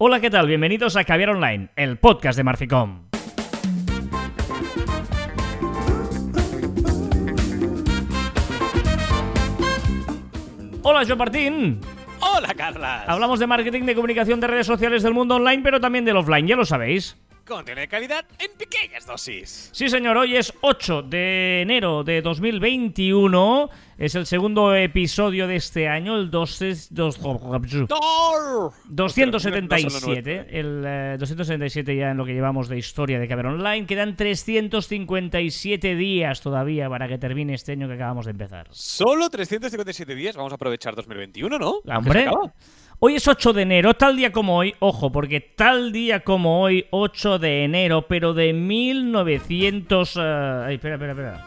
Hola, ¿qué tal? Bienvenidos a Caviar Online, el podcast de Marficom. Hola, Joan Martín. Hola, Carlas. Hablamos de marketing, de comunicación, de redes sociales, del mundo online, pero también del offline, ya lo sabéis. Contenido de calidad en pequeñas dosis. Sí, señor, hoy es 8 de enero de 2021. Es el segundo episodio de este año, el 2, dos- ¡Tor! 277. El eh, 277 ya en lo que llevamos de historia de Caber Online. Quedan 357 días todavía para que termine este año que acabamos de empezar. Solo 357 días. Vamos a aprovechar 2021, ¿no? Se Hombre, hoy es 8 de enero, tal día como hoy, ojo, porque tal día como hoy, 8 de enero, pero de 1900... eh, Ay, espera, espera, espera.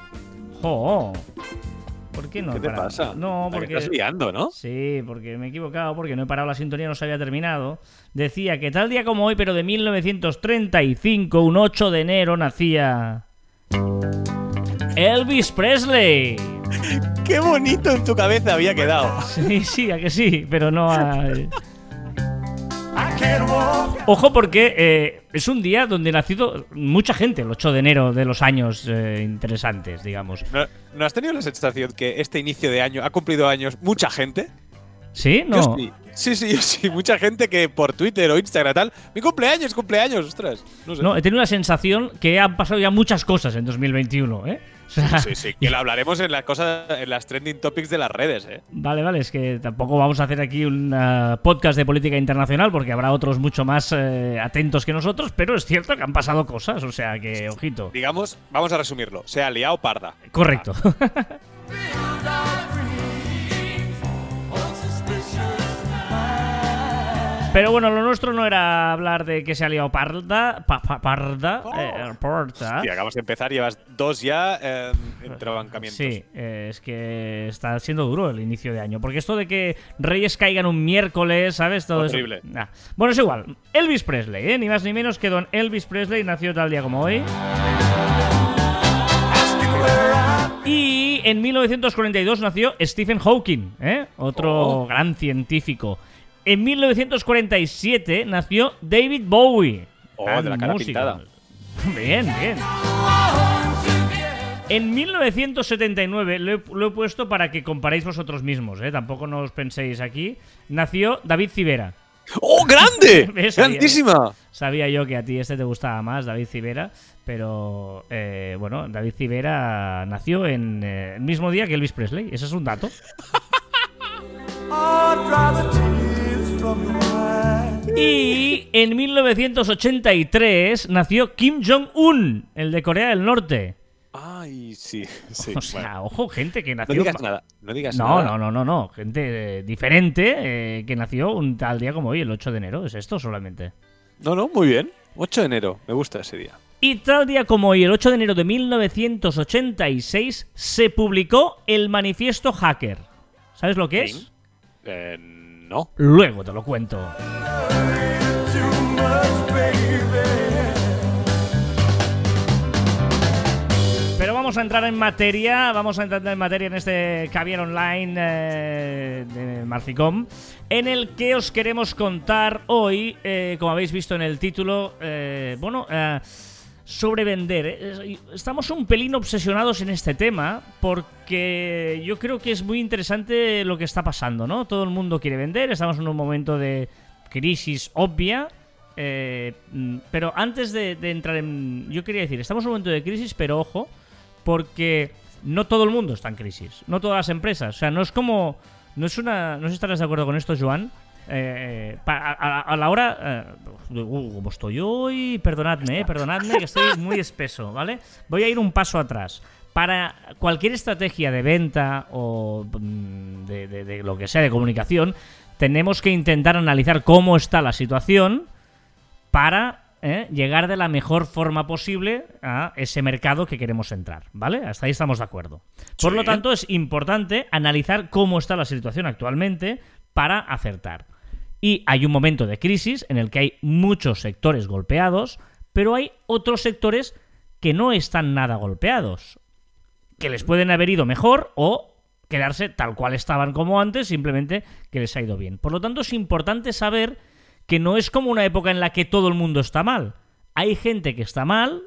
Jo. ¿Por qué no? ¿Qué te parado? pasa? No, que porque... estás liando, ¿no? Sí, porque me he equivocado, porque no he parado la sintonía, no se había terminado. Decía que tal día como hoy, pero de 1935, un 8 de enero, nacía... Elvis Presley. ¡Qué bonito en tu cabeza había quedado! Sí, sí, a que sí, pero no a... Ojo porque eh, es un día donde ha nacido mucha gente, el 8 de enero de los años eh, interesantes, digamos. ¿No, no has tenido la sensación que este inicio de año ha cumplido años mucha gente? ¿Sí? Yo No. sí. Sí, sí, yo sí. Mucha gente que por Twitter o Instagram tal. Mi cumpleaños, cumpleaños, ostras. No sé. No, he tenido la sensación que han pasado ya muchas cosas en 2021, ¿eh? O sea, Sí, sí, que lo hablaremos en las cosas, en las trending topics de las redes, ¿eh? Vale, vale, es que tampoco vamos a hacer aquí un ah, podcast de política internacional porque habrá otros mucho más eh, atentos que nosotros, pero es cierto que han pasado cosas, o sea que, ojito. Digamos, vamos a resumirlo. Se ha liado parda. Correcto. Pero bueno, lo nuestro no era hablar de que se ha liado parda, pa- pa- parda, eh, parda. Y acabamos de empezar, llevas dos ya eh, entre bancamientos. Sí, eh, es que está siendo duro el inicio de año. Porque esto de que Reyes caigan un miércoles, ¿sabes? Todo eso- Horrible. Nah. Bueno, es igual. Elvis Presley, ¿eh? Ni más ni menos que don Elvis Presley nació tal día como hoy. Y en 1942 nació Stephen Hawking, ¿eh? Otro Oh. gran científico. En 1947 nació David Bowie. Oh, de la cara pintada. Bien, bien. En 1979, lo he, lo he puesto para que comparéis vosotros mismos, ¿eh? tampoco no os penséis aquí, nació David Civera. ¡Oh, grande! ¡Grandísima! Sabía yo que a ti este te gustaba más, David Civera, pero eh, bueno, David Civera nació en eh, el mismo día que Elvis Presley, ese es un dato. Y en 1983 nació Kim Jong-un, el de Corea del Norte. Ay, sí, sí. O sea, bueno. ojo, gente que no nació. digas nada. No digas No, nada. no, no, no, no. Gente eh, diferente eh, que nació un tal día como hoy, el 8 de enero. Es esto solamente. No, no, muy bien. 8 de enero. Me gusta ese día. Y tal día como hoy, el 8 de enero de 1986, se publicó el manifiesto hacker. ¿Sabes lo que es? Eh, Luego te lo cuento. Pero vamos a entrar en materia, vamos a entrar en materia en este Caviar Online eh, de Marficom, en el que os queremos contar hoy, eh, como habéis visto en el título, eh, bueno, eh, sobre vender. Eh, Estamos un pelín obsesionados en este tema porque yo creo que es muy interesante lo que está pasando, ¿no? Todo el mundo quiere vender, estamos en un momento de crisis obvia. eh, mm, pero antes de, de entrar en... Yo quería decir, estamos en un momento de crisis, pero ojo, porque no todo el mundo está en crisis, no todas las empresas. O sea, no es como... No es una... No sé si estarás de acuerdo con esto, Joan. Eh, pa- a, la hora... eh, uh, como estoy hoy, perdonadme, eh, perdonadme, que estoy muy espeso, ¿vale? Voy a ir un paso atrás. Para cualquier estrategia de venta o mm, de, de- de lo que sea de comunicación, tenemos que intentar analizar cómo está la situación para eh, llegar de la mejor forma posible a ese mercado que queremos entrar, ¿vale? Hasta ahí estamos de acuerdo. Por Sí. lo tanto, es importante analizar cómo está la situación actualmente para acertar. Y hay un momento de crisis en el que hay muchos sectores golpeados, pero hay otros sectores que no están nada golpeados, que les pueden haber ido mejor o quedarse tal cual estaban como antes, simplemente que les ha ido bien. Por lo tanto, es importante saber que no es como una época en la que todo el mundo está mal. Hay gente que está mal,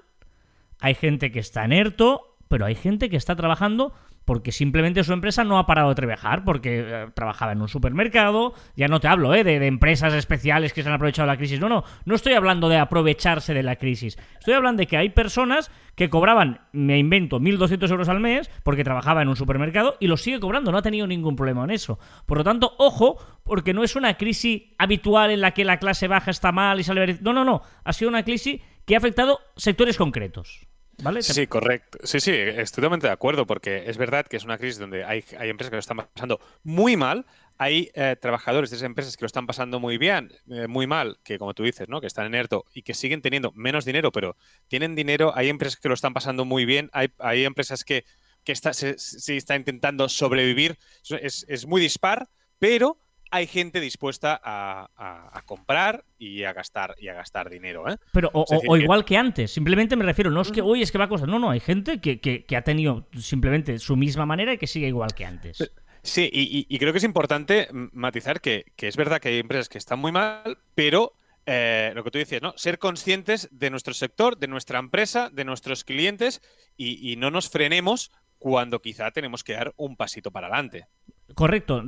hay gente que está en ERTO, pero hay gente que está trabajando porque simplemente su empresa no ha parado de trabajar, porque eh, trabajaba en un supermercado, ya no te hablo eh, de, de, empresas especiales que se han aprovechado de la crisis, no, no, no estoy hablando de aprovecharse de la crisis, estoy hablando de que hay personas que cobraban, me invento, 1.200 euros al mes porque trabajaba en un supermercado y lo sigue cobrando, no ha tenido ningún problema en eso. Por lo tanto, ojo, porque no es una crisis habitual en la que la clase baja está mal y sale... No, no, no, ha sido una crisis que ha afectado sectores concretos. ¿Vale? Sí, correcto. Sí, sí, estoy totalmente de acuerdo, porque es verdad que es una crisis donde hay, hay empresas que lo están pasando muy mal, hay eh, trabajadores de esas empresas que lo están pasando muy bien, eh, muy mal, que como tú dices, ¿no? Que están en ERTO y que siguen teniendo menos dinero, pero tienen dinero. Hay empresas que lo están pasando muy bien, hay, hay empresas que, que está, se, se, está intentando sobrevivir. Es, es muy dispar, pero hay gente dispuesta a, a, a, comprar y a gastar y a gastar dinero. ¿eh? Pero o, decir, o igual que... que... antes, simplemente me refiero, no es que hoy es que va a costar, no, no, hay gente que, que, que, ha tenido simplemente su misma manera y que sigue igual que antes. Pero, sí, y, y, creo que es importante matizar que, que, es verdad que hay empresas que están muy mal, pero eh, lo que tú decías, ¿no? Ser conscientes de nuestro sector, de nuestra empresa, de nuestros clientes y, y no nos frenemos cuando quizá tenemos que dar un pasito para adelante. Correcto.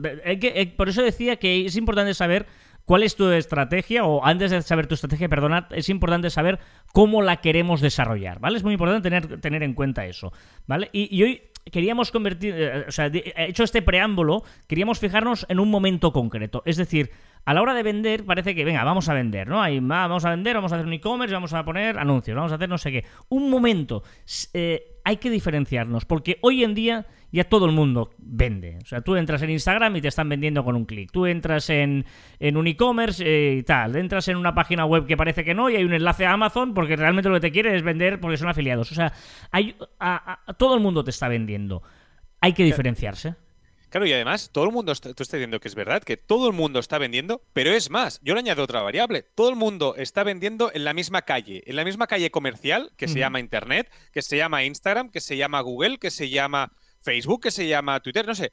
Por eso decía que es importante saber cuál es tu estrategia, o antes de saber tu estrategia, perdonad, es importante saber cómo la queremos desarrollar, ¿vale? Es muy importante tener, tener en cuenta eso, ¿vale? Y, hoy queríamos convertir, eh, o sea, hecho este preámbulo, queríamos fijarnos en un momento concreto, es decir, a la hora de vender parece que, venga, vamos a vender, ¿no? Vamos a vender, vamos a hacer un e-commerce, vamos a poner anuncios, vamos a hacer no sé qué. Un momento, eh, hay que diferenciarnos, porque hoy en día ya todo el mundo vende. O sea, tú entras en Instagram y te están vendiendo con un clic. Tú entras en, en un e-commerce eh, y tal. Entras en una página web que parece que no y hay un enlace a Amazon porque realmente lo que te quiere es vender porque son afiliados. O sea, hay, a, a, todo el mundo te está vendiendo. Hay que diferenciarse. Claro, y además, todo el mundo, está, tú estás diciendo que es verdad, que todo el mundo está vendiendo, pero es más, yo le añado otra variable, todo el mundo está vendiendo en la misma calle, en la misma calle comercial que se llama Internet, que se llama Instagram, que se llama Google, que se llama Facebook, que se llama Twitter, no sé.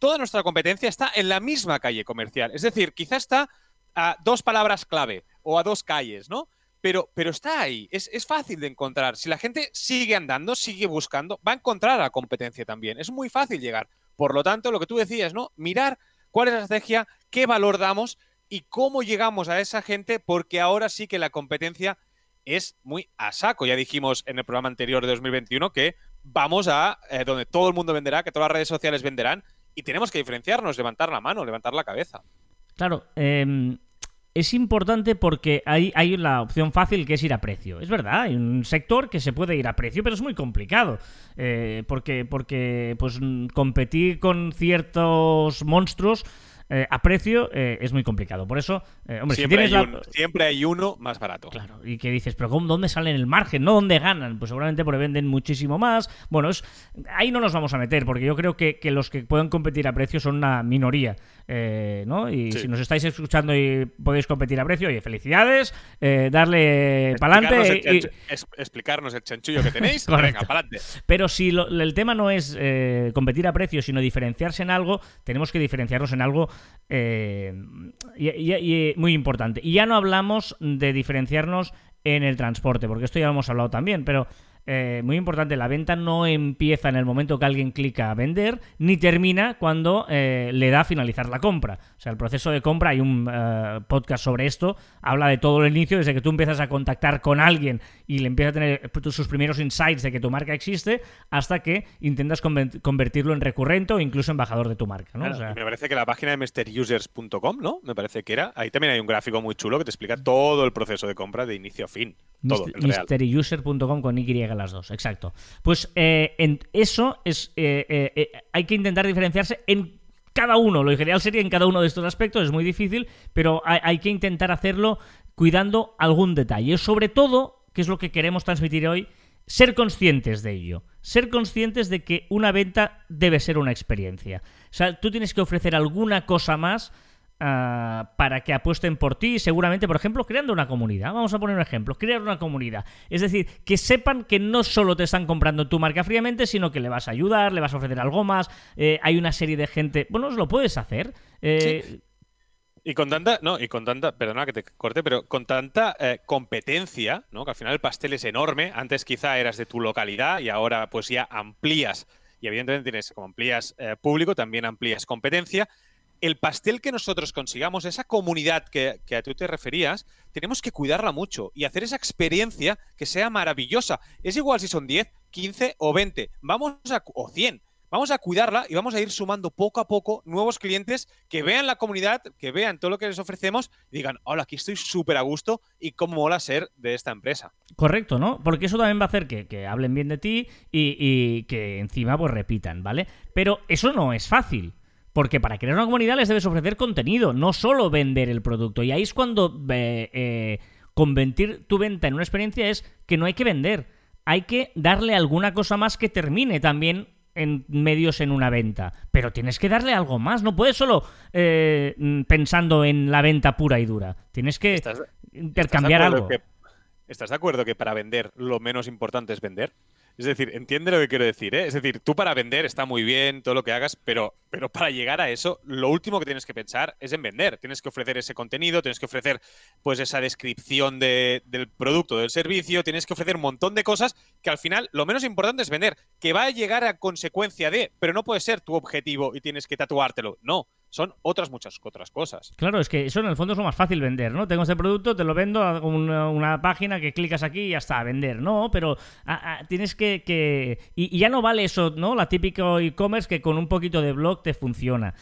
Toda nuestra competencia está en la misma calle comercial. Es decir, quizá está a dos palabras clave o a dos calles, ¿no? Pero, pero está ahí, es, es, fácil de encontrar. Si la gente sigue andando, sigue buscando, va a encontrar a la competencia también. Es muy fácil llegar. Por lo tanto, lo que tú decías, ¿no? Mirar cuál es la estrategia, qué valor damos y cómo llegamos a esa gente, porque ahora sí que la competencia es muy a saco. Ya dijimos en el programa anterior de 2021 que vamos a eh, donde todo el mundo venderá, que todas las redes sociales venderán, y tenemos que diferenciarnos, levantar la mano, levantar la cabeza. Claro, eh, es importante porque hay, hay la opción fácil que es ir a precio. Es verdad, hay un sector que se puede ir a precio, pero es muy complicado. Eh, porque, porque pues competir con ciertos monstruos eh, a precio eh, es muy complicado. Por eso, eh, hombre, siempre, si hay la... uno, siempre hay uno más barato. Claro, y que dices, pero ¿cómo, ¿dónde salen el margen? ¿No? ¿Dónde ganan? Pues seguramente porque venden muchísimo más. Bueno, es, ahí no nos vamos a meter, porque yo creo que, que los que pueden competir a precio son una minoría. ¿no? Y sí. si nos estáis escuchando y podéis competir a precio, oye, felicidades, darle para adelante. Y... Es, explicarnos el chanchullo que tenéis, venga, para adelante. Pero si lo, el tema no es competir a precio, sino diferenciarse en algo, tenemos que diferenciarnos en algo eh, y, muy importante. Y ya no hablamos de diferenciarnos en el transporte, porque esto ya lo hemos hablado también, pero eh, muy importante, la venta no empieza en el momento que alguien clica a vender, ni termina cuando eh, le da a finalizar la compra. O sea, el proceso de compra, hay un uh, podcast sobre esto, habla de todo el inicio, desde que tú empiezas a contactar con alguien y le empieza a tener sus primeros insights de que tu marca existe, hasta que intentas convertirlo en recurrente o incluso embajador de tu marca. ¿no? Claro, o sea, me parece que la página de MrUsers.com, ¿no? Me parece que era. Ahí también hay un gráfico muy chulo que te explica todo el proceso de compra de inicio a fin. Todo, MrUser.com con Y las dos, exacto. Pues eh, en eso es eh, eh, hay que intentar diferenciarse en cada uno. Lo ideal sería en cada uno de estos aspectos, es muy difícil, pero hay, hay que intentar hacerlo cuidando algún detalle. Sobre todo, que es lo que queremos transmitir hoy, ser conscientes de ello. Ser conscientes de que una venta debe ser una experiencia. O sea, tú tienes que ofrecer alguna cosa más Uh, para que apuesten por ti, seguramente, por ejemplo, creando una comunidad. Vamos a poner un ejemplo, crear una comunidad. Es decir, que sepan que no solo te están comprando tu marca fríamente, sino que le vas a ayudar, le vas a ofrecer algo más. Eh, hay una serie de gente. Bueno, lo puedes hacer. Eh, sí. Y con tanta, no, y con tanta, perdona que te corte, pero con tanta eh, competencia, ¿no? Que al final el pastel es enorme. Antes quizá eras de tu localidad y ahora pues ya amplías. Y evidentemente tienes, como amplías público, también amplías competencia. El pastel que nosotros consigamos, esa comunidad que, a tú te referías, tenemos que cuidarla mucho y hacer esa experiencia que sea maravillosa. Es igual si son 10, 15 o 20. Vamos a, o 100 vamos a cuidarla y vamos a ir sumando poco a poco nuevos clientes que vean la comunidad, que vean todo lo que les ofrecemos y digan, hola, aquí estoy súper a gusto y cómo mola ser de esta empresa. Correcto, ¿no? Porque eso también va a hacer que, hablen bien de ti y, y, que encima pues repitan, ¿vale? Pero eso no es fácil. Porque para crear una comunidad les debes ofrecer contenido, no solo vender el producto. Y ahí es cuando eh, eh, convertir tu venta en una experiencia es que no hay que vender. Hay que darle alguna cosa más que termine también en medios en una venta, pero tienes que darle algo más, no puedes solo eh, mm, pensando en la venta pura y dura, tienes que intercambiar algo. ¿Estás de acuerdo que para vender lo menos importante es vender? Es decir, entiende lo que quiero decir, ¿eh? Es decir, tú para vender está muy bien todo lo que hagas, pero, pero para llegar a eso, lo último que tienes que pensar es en vender. Tienes que ofrecer ese contenido, tienes que ofrecer pues esa descripción del producto, del servicio, tienes que ofrecer un montón de cosas que al final lo menos importante es vender, que va a llegar a consecuencia de, pero no puede ser tu objetivo y tienes que tatuártelo. No, son otras muchas otras cosas. Claro, es que eso en el fondo es lo más fácil vender, ¿no? Tengo este producto, te lo vendo a una, página que clicas aquí y ya está, a vender. No, pero tienes que... Y, y, ya no vale eso, ¿no? La típico e-commerce que con un poquito de blog te funciona.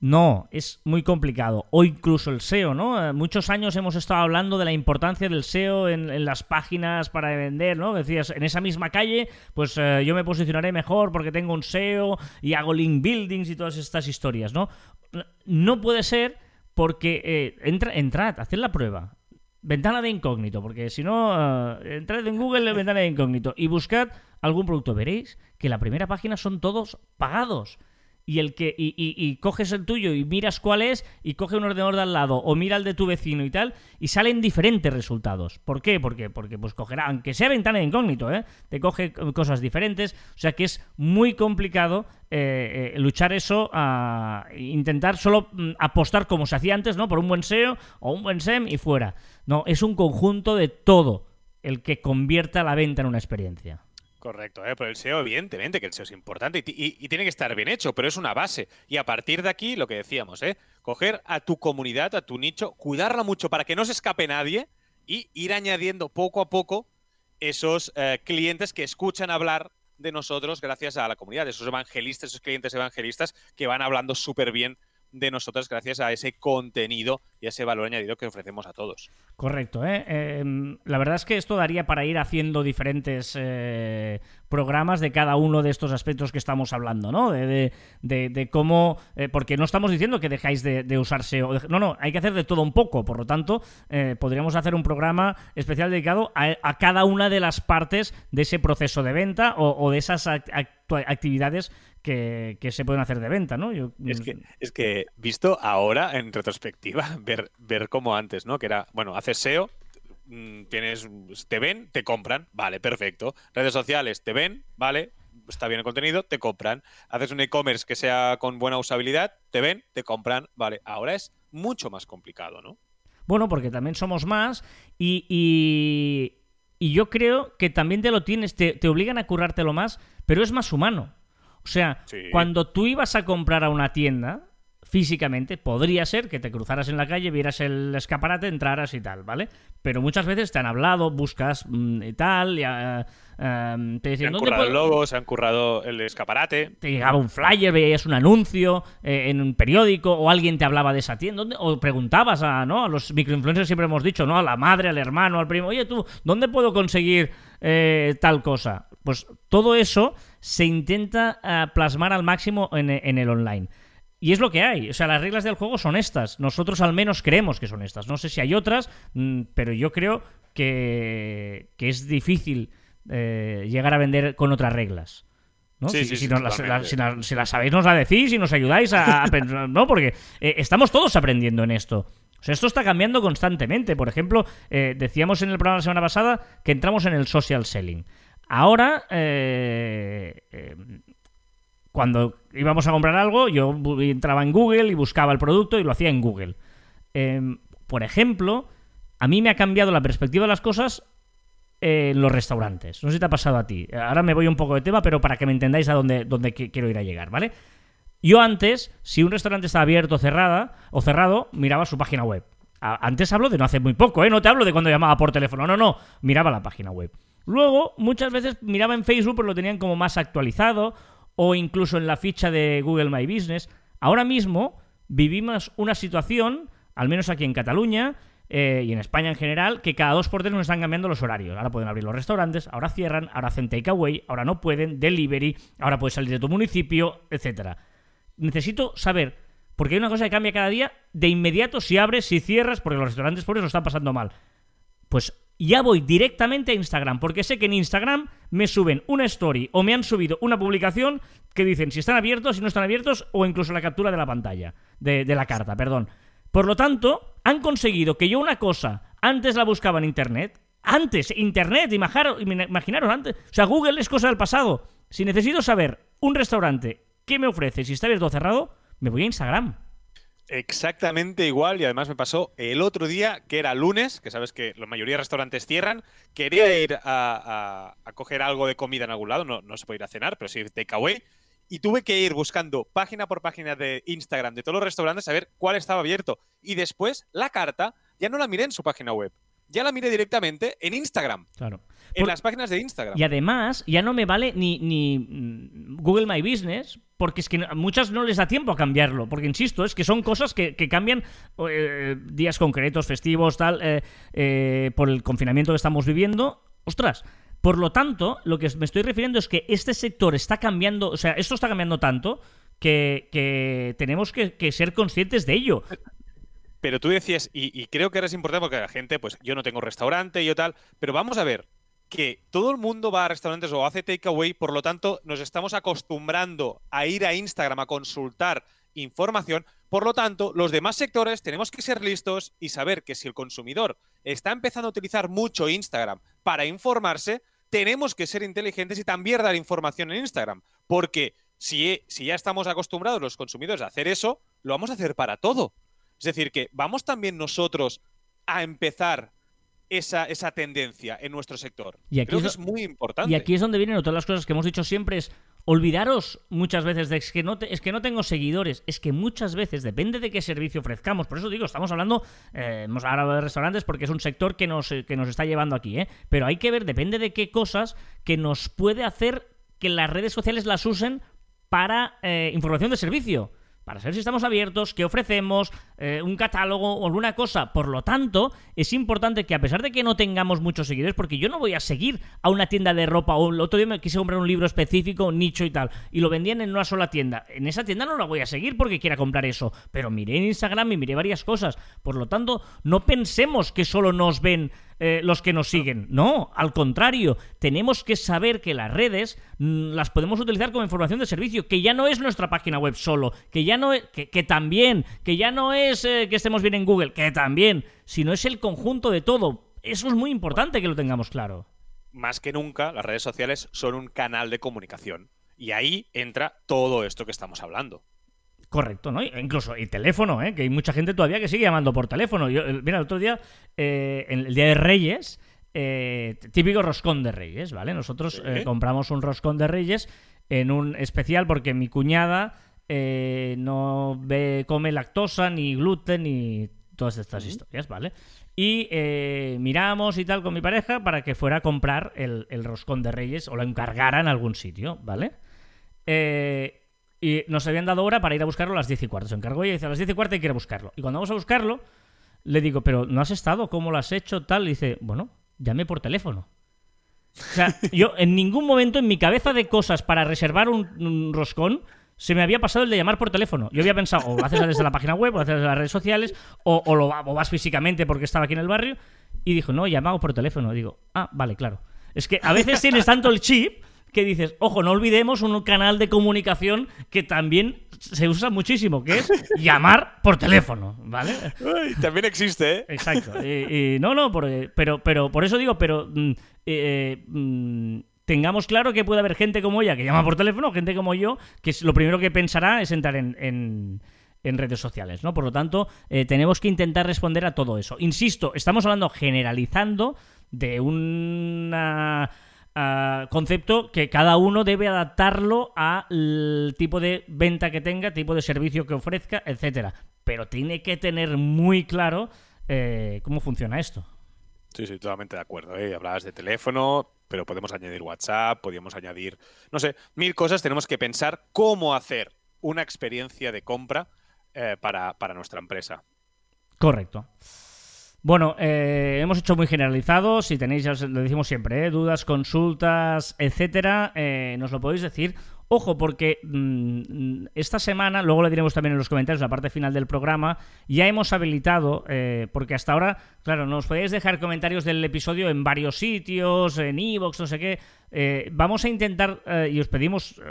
No, es muy complicado. O incluso el SEO, ¿no? Eh, muchos años hemos estado hablando de la importancia del SEO en, las páginas para vender, ¿no? Decías, en esa misma calle, pues eh, yo me posicionaré mejor porque tengo un SEO y hago link buildings y todas estas historias, ¿no? No puede ser porque eh, entra, entrad, haced la prueba. Ventana de incógnito, porque si no, entrad en Google, ventana de incógnito y buscad algún producto. Veréis que la primera página son todos pagados y el que y, coges el tuyo y miras cuál es y coge un ordenador de al lado o mira el de tu vecino y tal y salen diferentes resultados. ¿Por qué? Porque porque pues cogerá aunque sea ventana de incógnito, ¿eh? te coge cosas diferentes, o sea que es muy complicado eh, eh, luchar eso a intentar solo mm, apostar como se hacía antes, ¿no? Por un buen SEO o un buen SEM y fuera. No, es un conjunto de todo el que convierta la venta en una experiencia. Correcto, ¿eh? pero el SEO, evidentemente que el SEO es importante y, tiene que estar bien hecho, pero es una base. Y a partir de aquí, lo que decíamos, ¿eh? coger a tu comunidad, a tu nicho, cuidarla mucho para que no se escape nadie y ir añadiendo poco a poco esos eh, clientes que escuchan hablar de nosotros gracias a la comunidad, esos evangelistas, esos clientes evangelistas que van hablando súper bien de nosotros gracias a ese contenido y ese valor añadido que ofrecemos a todos. Correcto, ¿eh? Em, la verdad es que esto daría para ir haciendo diferentes eh, programas de cada uno de estos aspectos que estamos hablando, ¿no? De, cómo... Eh, porque no estamos diciendo que dejáis de, usar SEO. No, no, hay que hacer de todo un poco. Por lo tanto, podríamos hacer un programa especial dedicado a, cada una de las partes de ese proceso de venta o, de esas actividades que, se pueden hacer de venta, ¿no? es, que, es que visto ahora, en retrospectiva, ver, ver como antes, ¿no? Que era, bueno, haces SEO, mm, tienes, te ven, te compran, vale, perfecto. Redes sociales, te ven, vale, está bien el contenido, te compran. Haces un e-commerce que sea con buena usabilidad, te ven, te compran, vale. Ahora es mucho más complicado, ¿no? Bueno, porque también somos más y, y, yo creo que también te lo tienes, te, te obligan a currártelo más, pero es más humano. O sea, cuando tú ibas a comprar a una tienda, físicamente, podría ser que te cruzaras en la calle, vieras el escaparate, entraras y tal, ¿vale? Pero muchas veces te han hablado, buscas mm, y tal, y, uh, te decían... Se han currado el logo, se han currado el escaparate. Te llegaba un flyer, veías un anuncio eh, en un periódico, o alguien te hablaba de esa tienda, o preguntabas a, ¿no? a los microinfluencers, siempre hemos dicho, ¿no? A la madre, al hermano, al primo, oye tú, ¿dónde puedo conseguir eh, tal cosa? Pues todo eso se intenta eh, plasmar al máximo en, el online. Y es lo que hay. O sea, las reglas del juego son estas. Nosotros al menos creemos que son estas. No sé si hay otras, mm, pero yo creo que, es difícil eh, llegar a vender con otras reglas. ¿no? si, si, las, sabéis, nos la decís y nos ayudáis a, pensar, ¿no? Porque eh, estamos todos aprendiendo en esto. O sea, esto está cambiando constantemente. Por ejemplo, decíamos en el programa la semana pasada que entramos en el social selling. Ahora, eh, eh, cuando íbamos a comprar algo, yo entraba en Google y buscaba el producto y lo hacía en Google. Em, por ejemplo, a mí me ha cambiado la perspectiva de las cosas en los restaurantes. No sé si te ha pasado a ti. Ahora me voy un poco de tema, pero para que me entendáis a dónde, quiero ir a llegar, ¿vale? Yo antes, si un restaurante estaba abierto cerrada, o cerrado, miraba su página web. Antes hablo de no hace muy poco, ¿eh? No te hablo de cuando llamaba por teléfono, no, no, miraba la página web. Luego, muchas veces miraba en Facebook, pero lo tenían como más actualizado, o incluso en la ficha de Google My Business. Ahora mismo vivimos una situación, al menos aquí en Cataluña, eh, y en España en general, que cada dos por tres nos están cambiando los horarios. Ahora pueden abrir los restaurantes, ahora cierran, ahora hacen takeaway, ahora no pueden, delivery, ahora puedes salir de tu municipio, etcétera. Necesito saber, porque hay una cosa que cambia cada día, de inmediato si abres, si cierras, porque los restaurantes por eso están pasando mal. Pues ya voy directamente a Instagram, porque sé que en Instagram me suben una story o me han subido una publicación que dicen si están abiertos, si no están abiertos, o incluso la captura de la pantalla, de, la carta, perdón. Por lo tanto, han conseguido que yo una cosa antes la buscaba en Internet, antes, Internet, imaginaros, antes. O sea, Google es cosa del pasado. Si necesito saber un restaurante, ¿qué me ofrece? Si está abierto o cerrado, me voy a Instagram. Exactamente igual y además me pasó el otro día, que era lunes, que sabes que la mayoría de restaurantes cierran, quería ir a, coger algo de comida en algún lado, no, se puede ir a cenar, pero sí takeaway, y tuve que ir buscando página por página de Instagram de todos los restaurantes a ver cuál estaba abierto. Y después la carta ya no la miré en su página web, ya la miré directamente en Instagram. Claro. En las páginas de Instagram. Y además, ya no me vale ni, ni mm, Google My Business, porque es que a muchas no les da tiempo a cambiarlo. Porque insisto, es que son cosas que, cambian eh, días concretos, festivos, tal, eh, eh, por el confinamiento que estamos viviendo. Ostras, por lo tanto, lo que me estoy refiriendo es que este sector está cambiando, o sea, esto está cambiando tanto que, tenemos que, ser conscientes de ello. Pero tú decías, y, creo que ahora es importante porque la gente, pues yo no tengo restaurante, y yo tal, pero vamos a ver, que todo el mundo va a restaurantes o hace takeaway, por lo tanto nos estamos acostumbrando a ir a Instagram a consultar información, por lo tanto los demás sectores tenemos que ser listos y saber que si el consumidor está empezando a utilizar mucho Instagram para informarse, tenemos que ser inteligentes y también dar información en Instagram. Porque si, si ya estamos acostumbrados los consumidores a hacer eso, lo vamos a hacer para todo. Es decir, que vamos también nosotros a empezar esa, esa tendencia en nuestro sector. Y aquí Creo que es muy importante. Y aquí es donde vienen todas las cosas que hemos dicho siempre es olvidaros muchas veces de es que no es que no tengo seguidores, es que muchas veces depende de qué servicio ofrezcamos. Por eso digo, estamos hablando eh, ahora de restaurantes porque es un sector que nos, que nos está llevando aquí, ¿eh? Pero hay que ver, depende de qué cosas que nos puede hacer que las redes sociales las usen para eh, información de servicio para saber si estamos abiertos, qué ofrecemos, eh, un catálogo o alguna cosa. Por lo tanto, es importante que a pesar de que no tengamos muchos seguidores, porque yo no voy a seguir a una tienda de ropa o el otro día me quise comprar un libro específico, nicho y tal, y lo vendían en una sola tienda. En esa tienda no la voy a seguir porque quiera comprar eso, pero miré en Instagram y miré varias cosas. Por lo tanto, no pensemos que solo nos ven eh, los que nos siguen. No, al contrario, tenemos que saber que las redes mm, las podemos utilizar como información de servicio, que ya no es nuestra página web solo, que ya no es, que, también, que ya no es eh, que estemos bien en Google, que también, sino es el conjunto de todo. Eso es muy importante que lo tengamos claro. Más que nunca, las redes sociales son un canal de comunicación. Y ahí entra todo esto que estamos hablando. Correcto, ¿no? Incluso el teléfono, ¿eh? que hay mucha gente todavía que sigue llamando por teléfono. Yo, mira, el otro día, eh, el día de Reyes, eh, típico roscón de Reyes, ¿vale? Nosotros eh, compramos un roscón de Reyes en un especial porque mi cuñada no ve, come lactosa, ni gluten, ni todas estas historias, ¿vale? Y miramos y tal con mi pareja para que fuera a comprar el, el roscón de Reyes o lo encargara en algún sitio, ¿vale? Eh, y nos habían dado hora para ir a buscarlo a las 10 y cuarto. Se encargó y dice, a las 10 y cuarto hay que ir a buscarlo. Y cuando vamos a buscarlo, le digo, pero ¿no has estado? ¿Cómo lo has hecho? Tal. Y dice, bueno, llame por teléfono. O sea, yo en ningún momento en mi cabeza de cosas para reservar un, roscón se me había pasado el de llamar por teléfono. Yo había pensado, o lo haces desde la página web, o lo haces desde las redes sociales, o, lo, o vas físicamente porque estaba aquí en el barrio. Y dijo, no, llamado por teléfono. digo, ah, vale, claro. Es que a veces tienes tanto el chip que dices, ojo, no olvidemos un canal de comunicación que también se usa muchísimo, que es llamar por teléfono, ¿vale? también existe, ¿eh? Exacto. Y, no, no, pero, pero por eso digo, pero mm, eh, mm, tengamos claro que puede haber gente como ella que llama por teléfono, gente como yo, que lo primero que pensará es entrar en, en redes sociales, ¿no? Por lo tanto, eh, tenemos que intentar responder a todo eso. Insisto, estamos hablando generalizando de un concepto que cada uno debe adaptarlo al tipo de venta que tenga, tipo de servicio que ofrezca, etcétera. Pero tiene que tener muy claro eh, cómo funciona esto. Sí, sí, totalmente de acuerdo. ¿eh? Hablabas de teléfono, pero podemos añadir WhatsApp, podríamos añadir, no sé, mil cosas. Tenemos que pensar cómo hacer una experiencia de compra eh, para, para, nuestra empresa. Correcto. Bueno, eh, hemos hecho muy generalizado. Si tenéis, ya lo decimos siempre, ¿eh? dudas, consultas, etcétera, eh, nos lo podéis decir. Ojo, porque mm, esta semana, luego le diremos también en los comentarios, la parte final del programa, ya hemos habilitado, eh, porque hasta ahora, claro, nos podéis dejar comentarios del episodio en varios sitios, en Evox, no sé qué. Eh, vamos a intentar, y os pedimos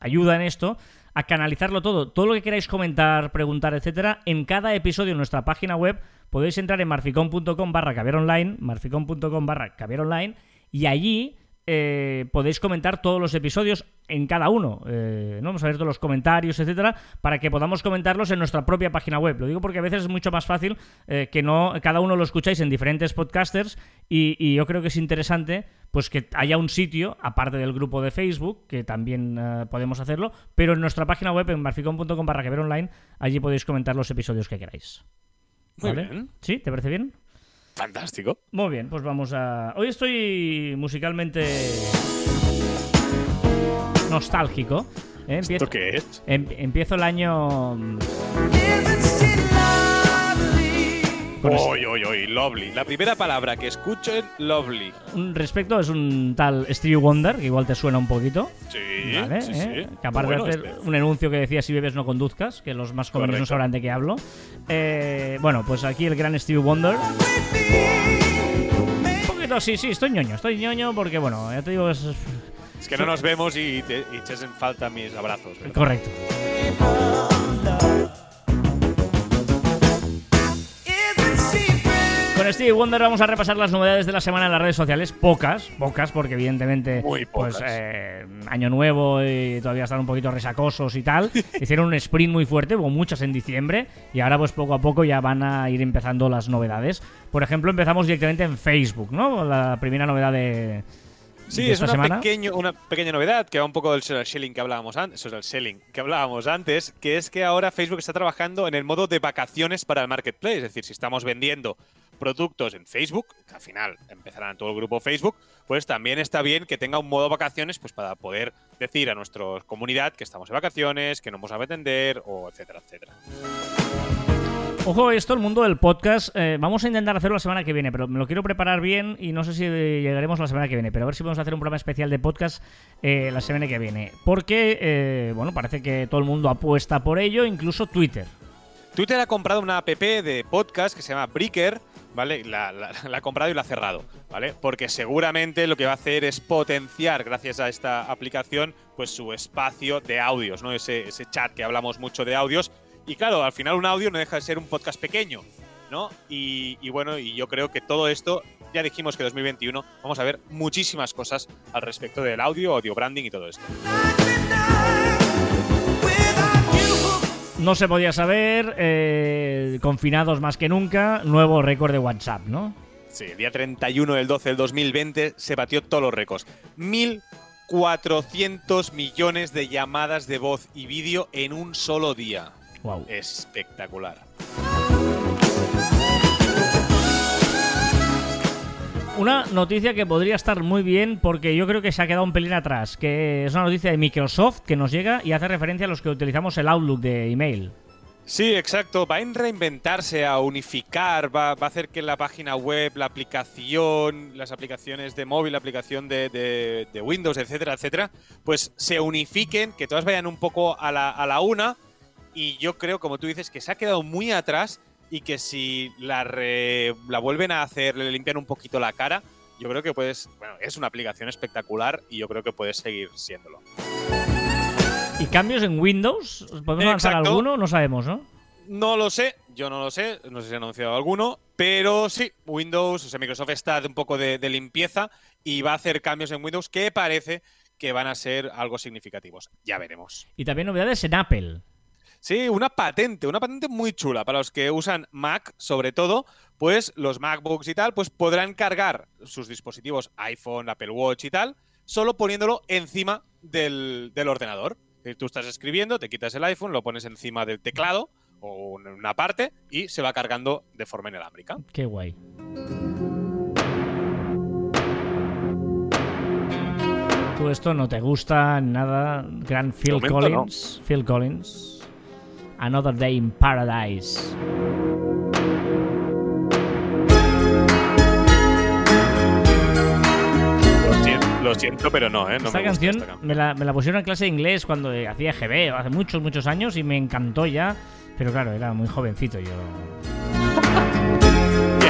ayuda en esto, a canalizarlo todo. Todo lo que queráis comentar, preguntar, etcétera, en cada episodio en nuestra página web podéis entrar en marficon.com barra online, marficon.com barra online, y allí eh, podéis comentar todos los episodios en cada uno. Eh, ¿no? Vamos a ver todos los comentarios, etcétera, para que podamos comentarlos en nuestra propia página web. Lo digo porque a veces es mucho más fácil eh, que no cada uno lo escucháis en diferentes podcasters y, yo creo que es interesante pues que haya un sitio, aparte del grupo de Facebook, que también podemos hacerlo, pero en nuestra página web, en marficon.com barra que allí podéis comentar los episodios que queráis. Muy bien. ¿Sí? ¿Te parece bien? Fantástico. Muy bien, pues vamos a. Hoy estoy musicalmente nostálgico. ¿eh? ¿Esto qué es? Em, empiezo el año. Oy, oy, oy, lovely. La primera palabra que escucho es lovely. Respecto es un tal Stevie Wonder, que igual te suena un poquito. Sí, ¿vale? sí, ¿Eh? sí. Que aparte de hacer un anuncio que decía si bebes no conduzcas, que los más jóvenes no sabrán de qué hablo. Eh, bueno, pues aquí el gran Stevie Wonder. Un poquito, sí, sí, estoy ñoño, estoy ñoño porque, bueno, ya te digo, es... Es que no nos vemos y te echas en falta mis abrazos. Correcto. Con Stevie Wonder vamos a repasar las novedades de la semana en las redes sociales. Pocas, pocas, porque evidentemente, pues eh, año nuevo y todavía están un poquito resacosos y tal. Hicieron un sprint muy fuerte, hubo muchas en diciembre y ahora pues poco a poco ya van a ir empezando las novedades. Por ejemplo, empezamos directamente en Facebook, ¿no? La primera novedad de, Sí, es una, una, pequeña novedad que va un poco del selling que hablábamos antes, el selling que hablábamos antes, que es que ahora Facebook está trabajando en el modo de vacaciones para el marketplace, es decir, si estamos vendiendo productos en Facebook, que al final empezarán todo el grupo Facebook, pues también está bien que tenga un modo vacaciones pues para poder decir a nuestra comunidad que estamos en vacaciones, que no vamos a vender, o etcétera, etcétera. Ojo, esto, el mundo del podcast, eh, vamos a intentar hacerlo la semana que viene, pero me lo quiero preparar bien y no sé si llegaremos la semana que viene, pero a ver si podemos hacer un programa especial de podcast eh, la semana que viene. Porque, eh, bueno, parece que todo el mundo apuesta por ello, incluso Twitter. Twitter ha comprado una app de podcast que se llama Breaker, ¿vale? La, ha comprado y la ha cerrado, ¿vale? Porque seguramente lo que va a hacer es potenciar, gracias a esta aplicación, pues su espacio de audios, ¿no? Ese, ese chat que hablamos mucho de audios y claro, al final un audio no deja de ser un podcast pequeño, ¿no? Y, bueno, y yo creo que todo esto, ya dijimos que 2021 vamos a ver muchísimas cosas al respecto del audio, audio branding y todo esto. No se podía saber, eh, confinados más que nunca, nuevo récord de WhatsApp, ¿no? Sí, el día 31 del 12 del 2020 se batió todos los récords. 1.400 millones de llamadas de voz y vídeo en un solo día. Wow. Espectacular. Una noticia que podría estar muy bien porque yo creo que se ha quedado un pelín atrás, que es una noticia de Microsoft que nos llega y hace referencia a los que utilizamos el Outlook de email. Sí, exacto. Va a reinventarse, a unificar, va, a hacer que la página web, la aplicación, las aplicaciones de móvil, la aplicación de, Windows, etcétera, etcétera, pues se unifiquen, que todas vayan un poco a la, una y yo creo, como tú dices, que se ha quedado muy atrás y que si la, la vuelven a hacer, le limpian un poquito la cara, yo creo que puedes, bueno, es una aplicación espectacular y yo creo que puedes seguir siéndolo. ¿Y cambios en Windows? ¿Podemos lanzar alguno? No sabemos, ¿no? No lo sé, yo no lo sé, no sé si ha anunciado alguno, pero sí, Windows, o sea, Microsoft está de un poco de, de limpieza y va a hacer cambios en Windows que parece que van a ser algo significativos. Ya veremos. Y también novedades en Apple. Sí, una patente, una patente muy chula para los que usan Mac, sobre todo, pues los MacBooks y tal, pues podrán cargar sus dispositivos iPhone, Apple Watch y tal, solo poniéndolo encima del, del ordenador. Tú estás escribiendo, te quitas el iPhone, lo pones encima del teclado o en una parte y se va cargando de forma inalámbrica. Qué guay. ¿Tú esto no te gusta nada? Gran Phil momento no. Collins. Phil Collins. Another Day in Paradise. Lo siento, pero no, ¿eh? No esta me canción esta canción. me la, me la pusieron en clase de inglés cuando hacía GB, hace muchos, muchos años, y me encantó ya. Pero claro, era muy jovencito yo.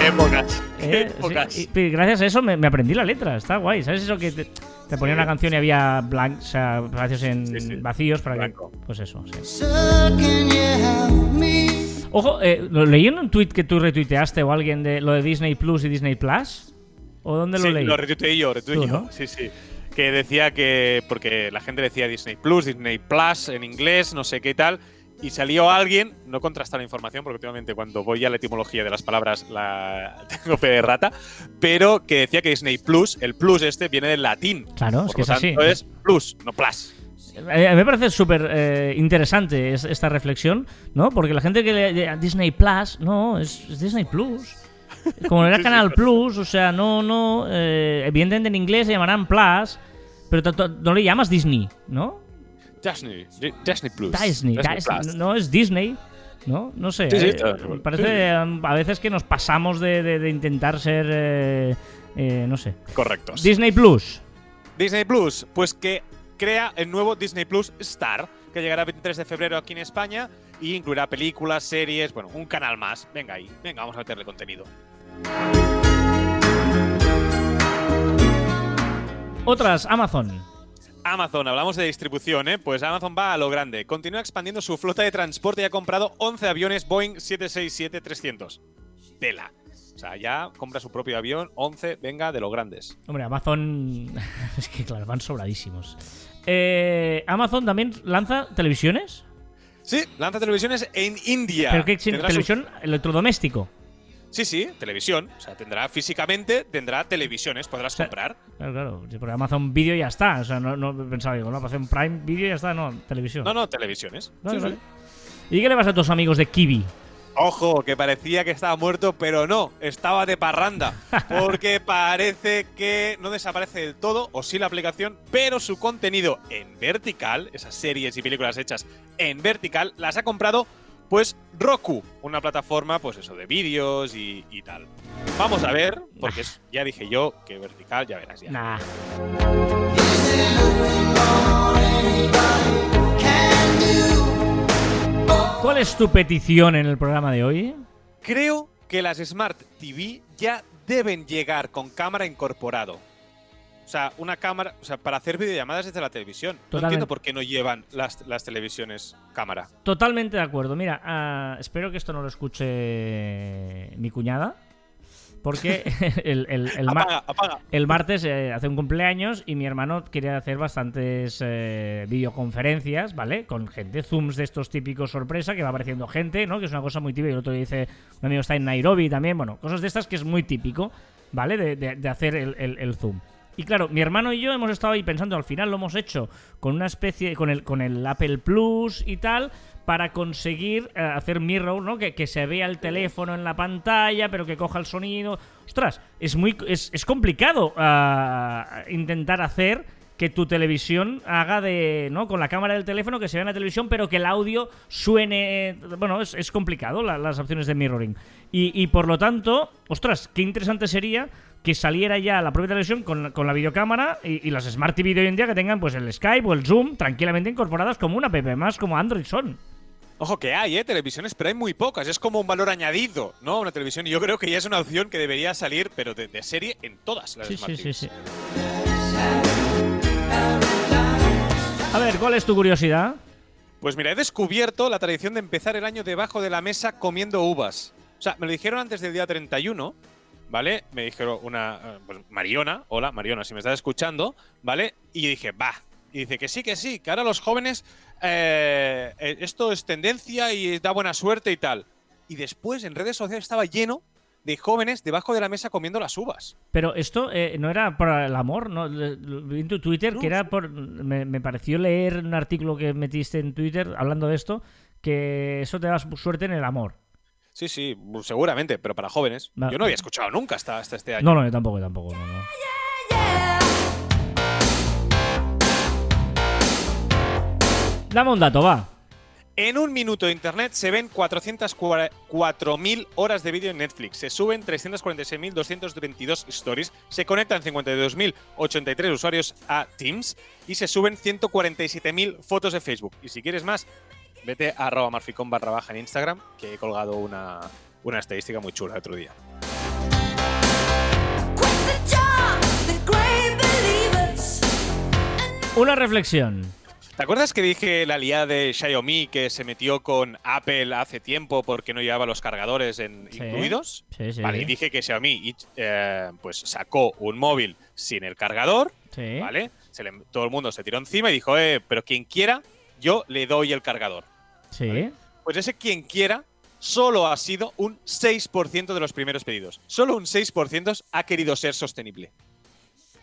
¡Qué épocas! ¡Qué Eh, sí, épocas! y- y gracias a eso me, me aprendí la letra, está guay. ¿Sabes eso que te, te ponía Sí. una canción y había blank, o sea, espacios en Sí, sí. vacíos para Blanco. que. Pues eso? Ojo, eh, ¿lo leí en un tweet que tú retuiteaste o alguien de lo de Disney Plus y Disney Plus? ¿O dónde lo Sí, leí? lo retuiteé yo, retuiteé yo. ¿no? Sí, sí. Que decía que. Porque la gente decía Disney Plus, Disney Plus en inglés, no sé qué y tal. Y salió alguien, no contrasta la información, porque últimamente cuando voy a la etimología de las palabras la tengo fe de rata, pero que decía que Disney Plus, el plus este, viene del latín. Claro, es que lo es así. es plus, no plus. Eh, A mí me parece súper eh, interesante es- esta reflexión, ¿no? Porque la gente que le a Disney Plus, no, es, es Disney Plus. Como era Canal. Plus, o sea, no, no. eh, evidentemente en inglés se llamarán Plus, pero no le llamas Disney, ¿no? Disney, Di- Disney Plus. Disney, Disney, Plus. no es Disney, ¿no? No sé. Sí, sí, eh, bueno. parece eh, a veces que nos pasamos de, de- de intentar ser, eh, eh, no sé. Correctos. Disney Plus. Disney Plus, pues que crea el nuevo Disney Plus Star, que llegará el 23 de febrero aquí en España y incluirá películas, series, bueno, un canal más. Venga ahí, venga, vamos a meterle contenido. Otras, Amazon. Amazon, hablamos de distribución, ¿eh? Pues Amazon va a lo grande. Continúa expandiendo su flota de transporte y ha comprado 11 aviones Boeing 767-300. Tela. O sea, ya compra su propio avión, 11, venga, de los grandes. Hombre, Amazon. es que, claro, van sobradísimos. Eh, Amazon también lanza televisiones. Sí, lanza televisiones en India. ¿Pero qué su- televisión electrodoméstico? Sí, sí, televisión. O sea, tendrá físicamente, tendrá televisiones, podrás sea, comprar. Claro, claro. sí, Porque Amazon Video ya está. O sea, no, no pensaba, digo, no, para hacer un Prime Video ya está, no, televisión. No, no, televisiones. Vale, Sí, vale. sí. ¿Y qué le pasa a tus amigos de Kiwi? Ojo, que parecía que estaba muerto, pero no, estaba de parranda. Porque parece que no desaparece del todo, o sí la aplicación, pero su contenido en vertical, esas series y películas hechas en vertical, las ha comprado, pues, Roku, una plataforma, pues eso, de vídeos y, y tal. Vamos a ver, porque es- ya dije yo que vertical, ya verás ya. Nah. ¿Cuál es tu petición en el programa de hoy? Creo que las Smart TV ya deben llegar con cámara incorporado. O sea, una cámara, o sea, para hacer videollamadas desde la televisión. No Totalmente. entiendo por qué no llevan las, las televisiones cámara. Totalmente de acuerdo. Mira, ah, espero que esto no lo escuche mi cuñada. Porque el, el- el ma- Apaga, apaga. el martes eh, hace un cumpleaños y mi hermano quería hacer bastantes eh, videoconferencias, ¿vale? Con gente, zooms de estos típicos sorpresa, que va apareciendo gente, ¿no? Que es una cosa muy típica. El otro día dice, un amigo está en Nairobi también, bueno, cosas de estas que es muy típico, ¿vale? De, de- de hacer el zoom. Y claro, mi hermano y yo hemos estado ahí pensando, al final lo hemos hecho con una especie, con el, con el Apple Plus y tal, para conseguir eh, hacer mirror, ¿no? Que, que se vea el teléfono en la pantalla, pero que coja el sonido. Ostras, es muy es, es complicado ah, intentar hacer que tu televisión haga de, ¿no? Con la cámara del teléfono que se vea en la televisión, pero que el audio suene. Bueno, es, es complicado la- las opciones de mirroring. Y, y por lo tanto, ostras, qué interesante sería que saliera ya la propia televisión con, la- con la videocámara y, y las Smart TV de hoy en día que tengan pues el Skype o el Zoom tranquilamente incorporadas como una app más, como Android son. Ojo que hay, ¿eh? Televisiones, pero hay muy pocas. Es como un valor añadido, ¿no? Una televisión. Y yo creo que ya es una opción que debería salir, pero de, de serie en todas las Sí, Smart sí, sí, sí. A ver, ¿cuál es tu curiosidad? Pues mira, he descubierto la tradición de empezar el año debajo de la mesa comiendo uvas. O sea, me lo dijeron antes del día 31, ¿vale? Me dijeron una. eh, pues, Mariona, hola, Mariona, si me estás escuchando, ¿vale? Y yo dije, va. Y dice que sí, que sí, que ahora los jóvenes eh, eh, esto es tendencia y da buena suerte y tal. Y después en redes sociales estaba lleno de jóvenes debajo de la mesa comiendo las uvas. Pero esto eh, no era por el amor, ¿no? Vi en tu Twitter No, que era por. Me, me pareció leer un artículo que metiste en Twitter hablando de esto, que eso te da su- suerte en el amor. Sí, sí, seguramente, pero para jóvenes. Yo no había escuchado nunca hasta, hasta este año. No, no, yo tampoco, yo tampoco, no, no. Dame un dato, va. En un minuto de internet se ven 404.000 horas de vídeo en Netflix, se suben 346.222 stories, se conectan 52.083 usuarios a Teams y se suben 147.000 fotos de Facebook. Y si quieres más, vete a arroba marficón barra baja en Instagram, que he colgado una, una estadística muy chula el otro día. Una reflexión. ¿Te acuerdas que dije la liada de Xiaomi que se metió con Apple hace tiempo porque no llevaba los cargadores en- Sí. incluidos? Sí, sí. Vale, y dije que Xiaomi eh, pues sacó un móvil sin el cargador, Sí. ¿vale? Se le- todo el mundo se tiró encima y dijo, eh, pero quien quiera, yo le doy el cargador. Sí. Pues ese quien quiera solo ha sido un 6% de los primeros pedidos. Solo un 6% ha querido ser sostenible.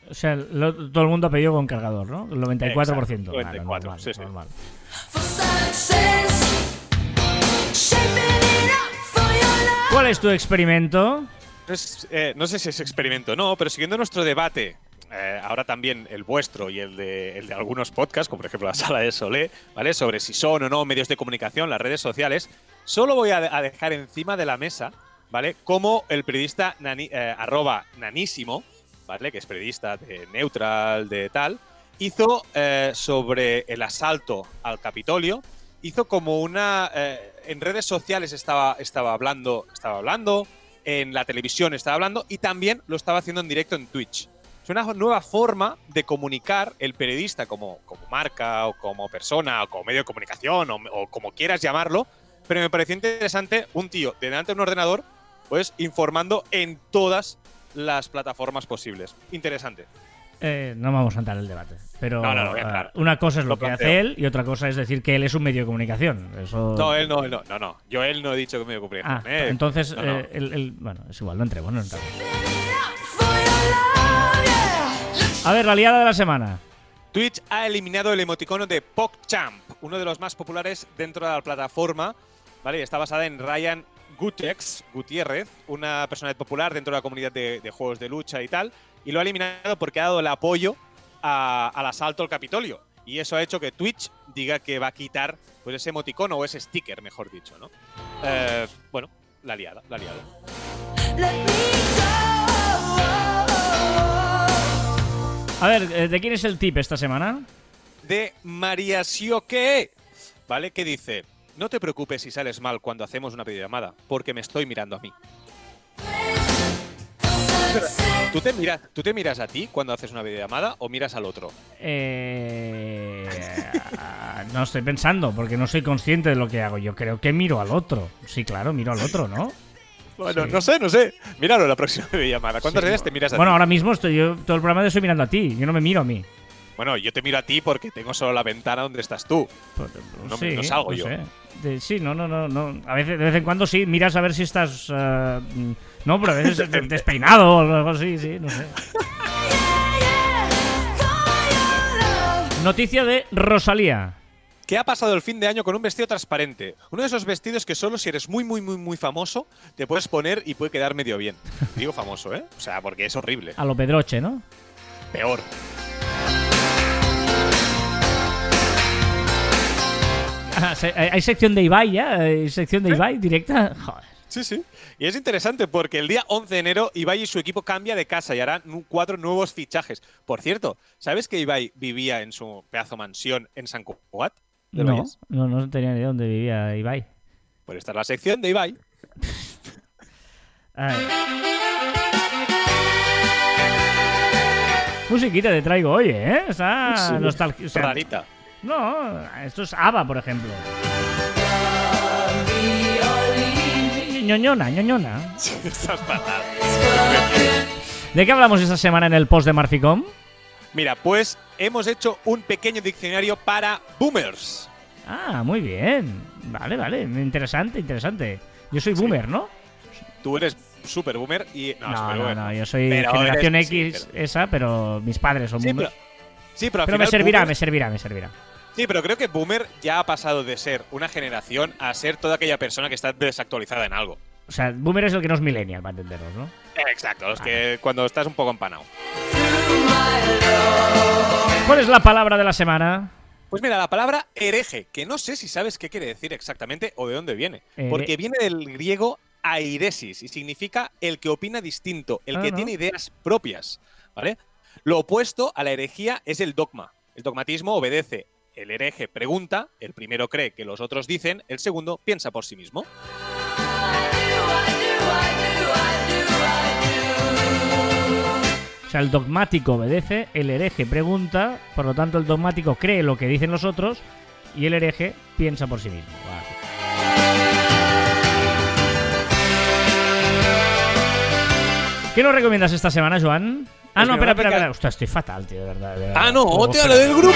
O sea, lo- todo el mundo ha pedido con cargador, ¿no? El 94%. Exacto, Vale, 94, normal, sí, sí. normal. ¿Cuál es tu experimento? No, es- eh, no sé si es experimento o no, pero siguiendo nuestro debate, eh, ahora también el vuestro y el de, el de algunos podcasts, como por ejemplo la sala de Solé, ¿vale? Sobre si son o no medios de comunicación, las redes sociales, solo voy a, de- a dejar encima de la mesa, ¿vale? Como el periodista nani- eh, arroba nanísimo, ¿vale? Que es periodista de Neutral, de tal, hizo eh, sobre el asalto al Capitolio, hizo como una... eh, en redes sociales estaba, estaba hablando, estaba hablando, en la televisión estaba hablando y también lo estaba haciendo en directo en Twitch. Es una nueva forma de comunicar el periodista como, como marca o como persona o como medio de comunicación o, o como quieras llamarlo, pero me pareció interesante un tío delante de un ordenador pues informando en todas las plataformas posibles. Interesante. Eh, no vamos a entrar en el debate. Pero No, no, no a eh, una cosa es lo, Lo que planteo. hace él y otra cosa es decir que él es un medio de comunicación. Eso... No, él no, él no, no. Yo él no he dicho que me voy a Ah, comunicación. eh. entonces, eh, él- él- bueno, es igual, no entremos, no entremos. A ver, la liada de la semana. Twitch ha eliminado el emoticono de PogChamp, uno de los más populares dentro de la plataforma. ¿vale? Está basada en Ryan Gutex, Gutiérrez, una personalidad popular dentro de la comunidad de, de juegos de lucha y tal. Y lo ha eliminado porque ha dado el apoyo a- al asalto al Capitolio. Y eso ha hecho que Twitch diga que va a quitar pues, ese emoticono o ese sticker, mejor dicho. ¿no? Eh, bueno, la liada, la liada. A ver, eh, ¿de quién es el tip esta semana? de María Sioque, ¿vale? Que dice, no te preocupes si sales mal cuando hacemos una videollamada, porque me estoy mirando a mí. ¿Tú te, miras, ¿Tú te miras a ti cuando haces una videollamada o miras al otro? Eh, no estoy pensando, porque no soy consciente de lo que hago. Yo creo que miro al otro. Sí, claro, miro al otro, ¿no? Bueno, Sí. no sé, no sé. Míralo la próxima videollamada. ¿Cuántas Sí, veces te miras a Bueno, ti? ahora mismo estoy yo todo el programa te estoy mirando a ti. Yo no me miro a mí. Bueno, yo te miro a ti porque tengo solo la ventana donde estás tú. Pues, No salgo yo. sé. De- sí, no, no, no, no. A veces, de vez en cuando sí, miras a ver si estás. eh, mm, no, pero a veces de- despeinado o algo así, sí, no sé. Noticia de Rosalía. ¿Qué ha pasado el fin de año con un vestido transparente? Uno de esos vestidos que solo si eres muy, muy, muy, muy famoso te puedes poner y puede quedar medio bien. Digo famoso, ¿eh? O sea, porque es horrible. A lo Pedroche, ¿no? Peor. Ah, ¿Hay sección de Ibai ya? ¿Hay sección de Ibai directa? Joder. Sí, sí. Y es interesante porque el día 11 de enero Ibai y su equipo cambia de casa y harán cuatro nuevos fichajes. Por cierto, ¿sabes que Ibai vivía en su pedazo mansión en San Cugat? ¿De No, Valles? no, no tenía ni idea dónde vivía Ibai. Pues esta es la sección de Ibai. A ver. Musiquita te traigo, oye, ¿eh? Está Sí. nostálgico. o sea, Rarita. No, esto es ABBA, por ejemplo. ñoñona, ñoñona. Estás fatal. ¿De qué hablamos esta semana en el post de Marficom? Mira, pues hemos hecho un pequeño diccionario para boomers. Ah, muy bien. Vale, vale. Interesante, interesante. Yo soy boomer, ¿no? Tú eres super boomer y. No, No, super no, boomer. no, yo soy Pero generación eres- sí, X, pero- esa, pero mis padres son Sí, boomers. pero, sí, pero al Pero me servirá, boomer- me servirá, me servirá. Sí, pero creo que boomer ya ha pasado de ser una generación a ser toda aquella persona que está desactualizada en algo. O sea, boomer es el que no es millennial, para entendernos, ¿no? Exacto, los que cuando estás un poco empanado. ¿Cuál es la palabra de la semana? Pues mira, la palabra hereje, que no sé si sabes qué quiere decir exactamente o de dónde viene. Here- Porque viene del griego airesis y significa el que opina distinto, el que Ajá. tiene ideas propias. ¿Vale? Lo opuesto a la herejía es el dogma. El dogmatismo obedece. El hereje pregunta, el primero cree que los otros dicen, el segundo piensa por sí mismo. O sea, el dogmático obedece, el hereje pregunta, por lo tanto el dogmático cree lo que dicen los otros y el hereje piensa por sí mismo. Vale. ¿Qué nos recomiendas esta semana, Joan? Ah, Pues no, espera, espera, espera. Ostras, estoy fatal, tío, de verdad. de verdad. Ah, no, te hablo del grupo.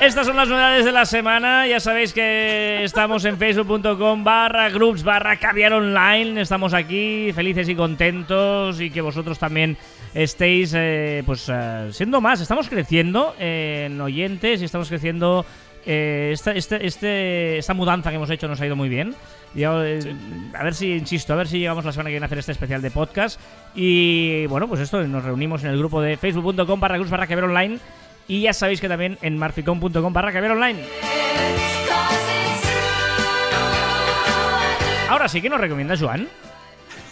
Estas son las novedades de la semana. Ya sabéis que estamos en facebook.com barra groups barra caviar online. Estamos aquí felices y contentos y que vosotros también estéis eh, pues eh, siendo más. Estamos creciendo eh, en oyentes y estamos creciendo. eh, esta, este, este- esta mudanza que hemos hecho nos ha ido muy bien. Y, eh, A ver si, insisto, a ver si llegamos la semana que viene a hacer este especial de podcast. Y bueno, pues esto, nos reunimos en el grupo de facebook.com barra groups barra online. Y ya sabéis que también en marficom.com barra caviar online. Ahora sí, ¿qué nos recomienda Joan?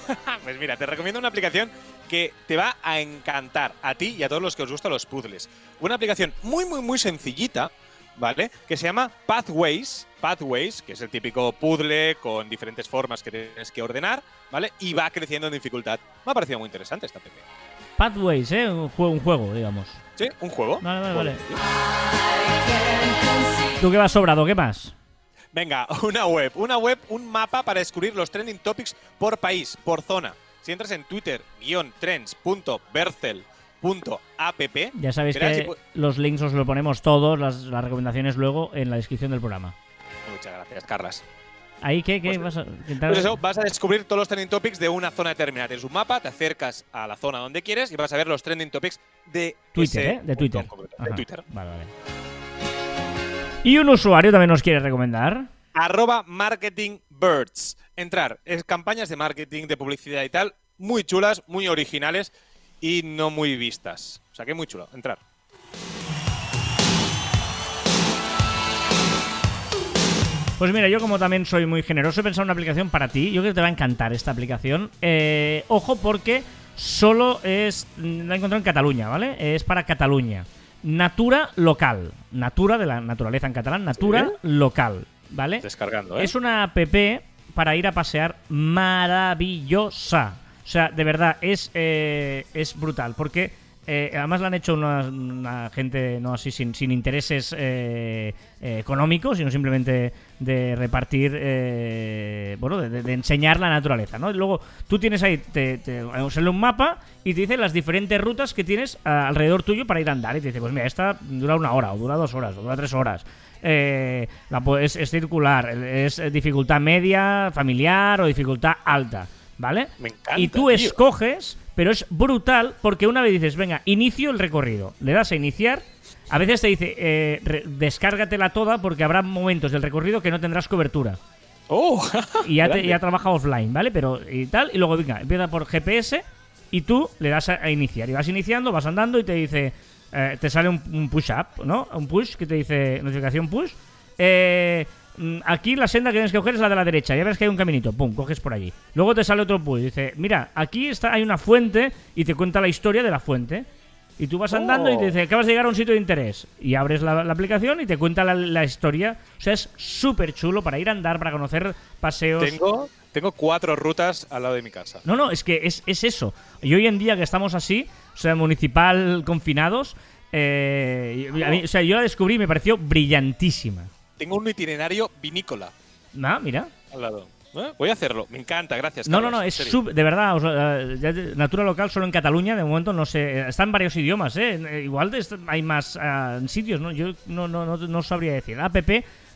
Pues mira, te recomiendo una aplicación que te va a encantar a ti y a todos los que os gustan los puzzles. Una aplicación muy, muy, muy sencillita, ¿vale? Que se llama Pathways. Pathways, que es el típico puzzle con diferentes formas que tienes que ordenar, ¿vale? Y va creciendo en dificultad. Me ha parecido muy interesante esta app. Pathways, ¿eh? Un juego, un juego digamos. Sí, un juego. Vale, vale, vale. ¿Tú qué vas sobrado? ¿Qué más? Venga, una web, una web, un mapa para descubrir los trending topics por país, por zona. Si entras en Twitter, trends.bercel.app, Ya sabéis verás que si los links os lo ponemos todos, las, las recomendaciones luego en la descripción del programa. Muchas gracias, Carlas. ¿Ahí qué? ¿Qué Pues- vas a intentar? Pues eso, vas a descubrir todos los trending topics de una zona determinada. Tienes un mapa, te acercas a la zona donde quieres y vas a ver los trending topics de Twitter, ese ¿eh? De Twitter. De Twitter. Vale, vale. Y un usuario también nos quiere recomendar. Arroba marketing birds. Entrar. Es campañas de marketing, de publicidad y tal, muy chulas, muy originales y no muy vistas. O sea que muy chulo. Entrar. Pues mira, yo como también soy muy generoso, he pensado en una aplicación para ti. Yo creo que te va a encantar esta aplicación. Eh, ojo porque solo es... La he encontrado en Cataluña, ¿vale? Es para Cataluña. Natura local. Natura de la naturaleza en catalán. Natura local, ¿vale? Descargando, ¿eh? Es una app para ir a pasear maravillosa. O sea, de verdad, es, eh, es brutal. Porque eh, además la han hecho una, una gente no así sin, sin intereses eh, eh, económicos, sino simplemente de repartir, eh, bueno, de, enseñar la naturaleza, ¿no? Y luego tú tienes ahí, te, te sale un mapa y te dice las diferentes rutas que tienes alrededor tuyo para ir a andar. Y te dice, pues mira, esta dura una hora, o dura dos horas, o dura tres horas. Eh, la, es, es circular, es dificultad media, familiar o dificultad alta, ¿vale? Me encanta, y tú tío. escoges, pero es brutal porque una vez dices, venga, inicio el recorrido, le das a iniciar, a veces te dice, eh, re- descárgatela toda porque habrá momentos del recorrido que no tendrás cobertura ¡Oh! y ya, te, ya trabaja offline, ¿vale? Pero y tal, y luego venga, empieza por GPS y tú le das a, a iniciar y vas iniciando, vas andando y te dice, eh, te sale un, un push-up, ¿no? Un push que te dice notificación push. Eh, aquí la senda que tienes que coger es la de la derecha, ya ves que hay un caminito, pum, coges por allí. Luego te sale otro push, dice, mira, aquí está, hay una fuente y te cuenta la historia de la fuente. Y tú vas andando y te Oh. dice, acabas de llegar a un sitio de interés. Y abres la, la aplicación y te cuenta la, la historia. O sea, es súper chulo para ir a andar, para conocer paseos. Tengo, tengo cuatro rutas al lado de mi casa. No, no, es que es, es eso. Y hoy en día que estamos así, o sea, municipal confinados, eh, y- a mí- o sea, yo la descubrí y me pareció brillantísima. Tengo un itinerario vinícola Ah, mira. al lado. ¿Eh? Voy a hacerlo. Me encanta, gracias. No, no, Carlos, no, es sub- de verdad, os- eh, Natura Local solo en Cataluña, de momento no sé, está en varios idiomas, ¿eh? Eh, Igual hay más ah, sitios, ¿no? Yo no, no, no, no sabría decir. App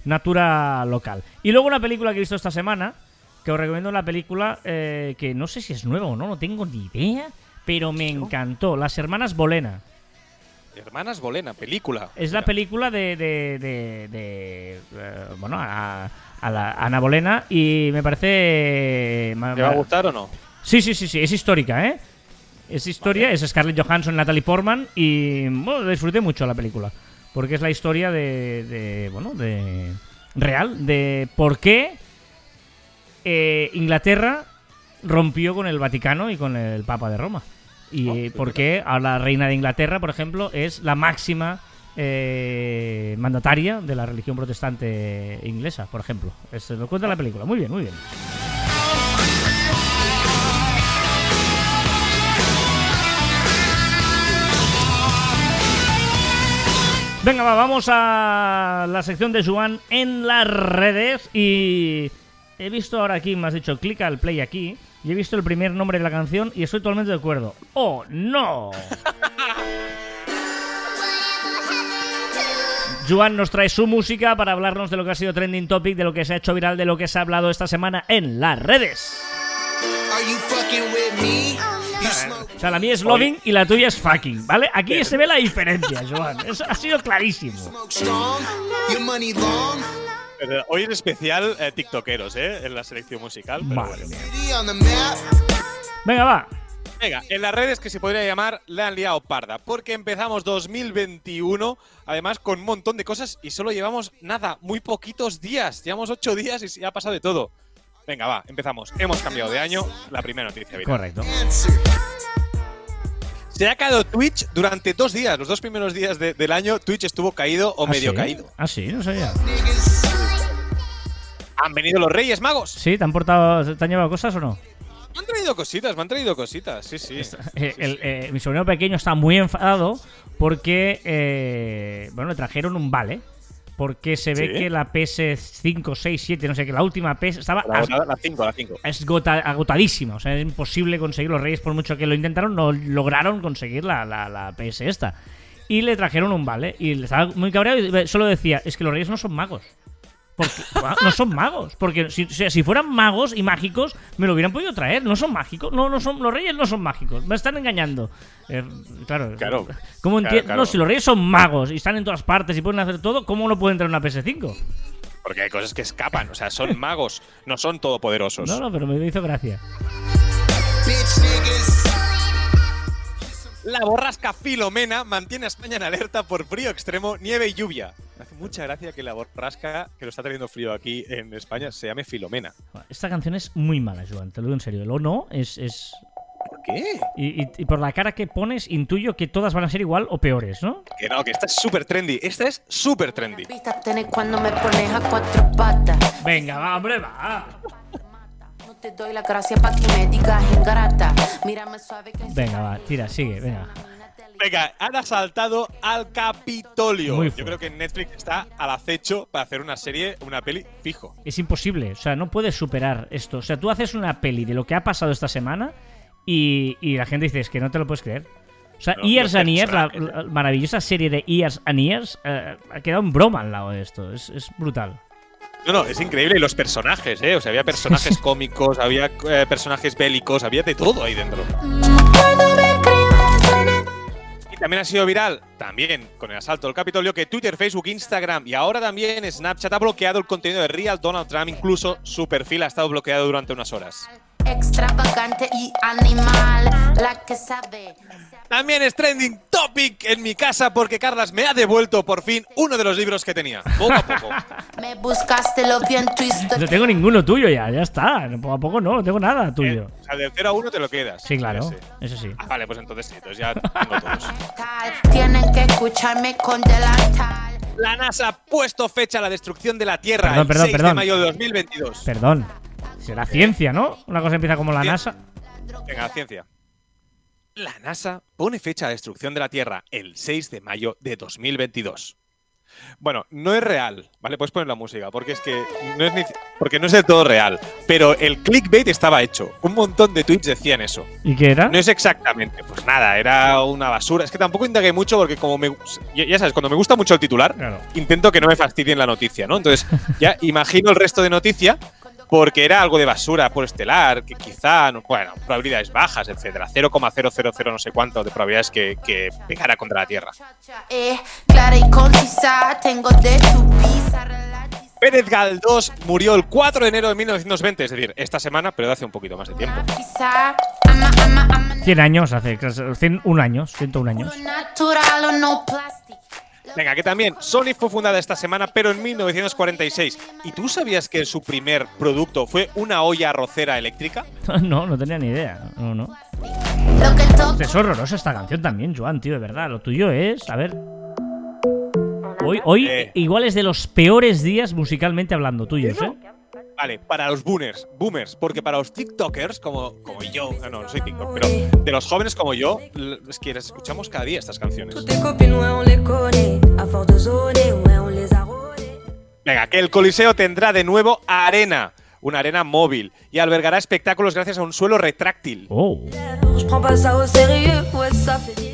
Natura Local. Y luego una película que he visto esta semana, que os recomiendo la película, eh, que no sé si es nueva o no, no tengo ni idea, pero me encantó. Las Hermanas Bolena. Hermanas Bolena, película. Es la película de, de, de- de, eh, bueno, a, a la a Ana Bolena y me parece... ma- ¿Te va a gustar o no? Sí, sí, sí, sí, es histórica, ¿eh? Es historia, es Scarlett Johansson, Natalie Portman y bueno, disfruté mucho la película. Porque es la historia de, de, bueno, de real, de por qué eh, Inglaterra rompió con el Vaticano y con el Papa de Roma. Y Oh, eh, por mira. qué a la reina de Inglaterra, por ejemplo, es la máxima eh, mandataria de la religión protestante inglesa, por ejemplo. Esto lo cuenta la película. Muy bien, muy bien. Venga, va, vamos a la sección de Juan en las redes y he visto ahora aquí, me has dicho, clica al play aquí y he visto el primer nombre de la canción y estoy totalmente de acuerdo. ¡Oh, no! Juan nos trae su música para hablarnos de lo que ha sido trending topic, de lo que se ha hecho viral, de lo que se ha hablado esta semana en las redes. Are you fucking with me? You smoke O sea, la mía es loving y la tuya es fucking, ¿vale? Aquí se ve la diferencia, Joan. Eso ha sido clarísimo. Pero Hoy en especial eh, tiktokeros, ¿eh? En la selección musical. pero Madre bueno. mía. Venga, va. Venga, en las redes que se podría llamar la han liado parda, porque empezamos 2021, además con un montón de cosas y solo llevamos nada, muy poquitos días. Llevamos ocho días y se ha pasado de todo. Venga, va, empezamos. Hemos cambiado de año. La primera noticia. viral. Correcto. Se ha caído Twitch durante dos días. Los dos primeros días de- del año, Twitch estuvo caído o ¿Ah, medio sí? caído. Ah, sí, no sabía. Han venido los Reyes Magos. ¿Sí? ¿Te han portado, te han llevado cosas o no? Me han traído cositas, me han traído cositas. Sí, sí. Eh, el- eh, mi sobrino pequeño está muy enfadado porque, eh, bueno, le trajeron un vale. Porque se ve Sí. que la PS5, 6, 7, no sé qué, la última PS estaba La as- otra, la 5, la 5. esgota- agotadísima. O sea, es imposible conseguir los Reyes por mucho que lo intentaron, no lograron conseguir la, la, la PS esta. Y le trajeron un vale. Y le estaba muy cabreado y solo decía, es que los Reyes no son magos. Porque, no son magos. Porque si, si- si fueran magos y mágicos, me lo hubieran podido traer. No son mágicos. No, no son, los reyes no son mágicos. Me están engañando. Eh, claro. Claro. ¿Cómo claro. No, si los reyes son magos y están en todas partes y pueden hacer todo, ¿cómo no pueden traer una PS5? Porque hay cosas que escapan. O sea, son magos, no son todopoderosos. No, no, pero me hizo gracia. La borrasca Filomena mantiene a España en alerta por frío extremo, nieve y lluvia. Me hace mucha gracia que la borrasca que lo está teniendo frío aquí en España se llame Filomena. Esta canción es muy mala, Joan, te lo digo en serio. El o no es. es... ¿Por qué? Y, y- y por la cara que pones, intuyo que todas van a ser igual o peores, ¿no? Que no, que esta es súper trendy. Esta es súper trendy. Pista tenés cuando me pones a cuatro patas. Venga, va, hombre, va. No te doy la gracia pa' que me digas ingrata. Mírame suave que Venga, va, tira, sigue, venga. Venga, han asaltado al Capitolio. Yo creo que Netflix está al acecho para hacer una serie, una peli fijo. Es imposible, o sea, no puedes superar esto. O sea, tú haces una peli de lo que ha pasado esta semana y, y la gente dice, es que no te lo puedes creer. O sea, No, Years los and Years, la, maravillosa serie de Years and Years, eh, ha quedado en broma al lado de esto. Es, es brutal. No, no, es increíble. Y los personajes, ¿eh? O sea, había personajes cómicos, había eh, personajes bélicos, había de todo ahí dentro. Y también ha sido viral, también con el asalto al Capitolio, que Twitter, Facebook, Instagram y ahora también Snapchat ha bloqueado el contenido de Real Donald Trump. Incluso su perfil ha estado bloqueado durante unas horas. Extravagante y animal. La que sabe. También es trending topic en mi casa porque Carlas me ha devuelto por fin uno de los libros que tenía. Poco a poco. Me buscaste lo bien tu No historia. tengo ninguno tuyo ya, ya está. Poco a poco no, no tengo nada tuyo. O sea, del 0 a 1 te lo quedas. Sí, claro, Ese. eso sí. Ah, vale, pues entonces sí, entonces ya tengo todos. Tienen que escucharme con delantal. La NASA ha puesto fecha a la destrucción de la Tierra Perdón, el perdón, 6 de perdón. mayo de 2022. Perdón. Será ciencia, ¿no? Una cosa empieza como la. NASA. Venga, ciencia. La NASA pone fecha la destrucción de la Tierra el 6 de mayo de 2022. Bueno, no es real, ¿vale? Puedes poner la música, porque es que no es, ni- porque no es del todo real. Pero el clickbait estaba hecho. Un montón de tweets decían eso. ¿Y qué era? No es exactamente, pues nada, era una basura. Es que tampoco indagué mucho porque como me... Ya ya sabes, cuando me gusta mucho el titular, Claro. intento que no me fastidien la noticia, ¿no? Entonces, ya imagino el resto de noticia porque era algo de basura por estelar, que quizá, no- bueno, probabilidades bajas, etcétera. 0,000 no sé cuánto de probabilidades que, que pegara contra la Tierra. Eh, Pérez Galdós murió el 4 de enero de 1920, es decir, esta semana, pero de hace un poquito más de tiempo. pizza. Ama, ama, ama, 100 años hace, 101 años, 101 años. Venga, que también Sony fue fundada esta semana, pero en 1946. ¿Y tú sabías que su primer producto fue una olla arrocera eléctrica? No, no tenía ni idea. No, no. Es horrorosa esta canción también, Joan, tío, de verdad. Lo tuyo es, a ver. Hoy, hoy Eh. igual es de los peores días musicalmente hablando tuyos, ¿eh? Vale, para los boomers, boomers, porque para los TikTokers como, como yo, no, no, no soy TikTok, pero de los jóvenes como yo, es que las escuchamos cada día estas canciones. Force de zoner, ouais, on les a. Venga, que el Coliseo tendrá de nuevo arena, una arena móvil, y albergará espectáculos gracias a un suelo retráctil. Oh. Je prends pas ça au sérieux, ouais, ça fait dealer.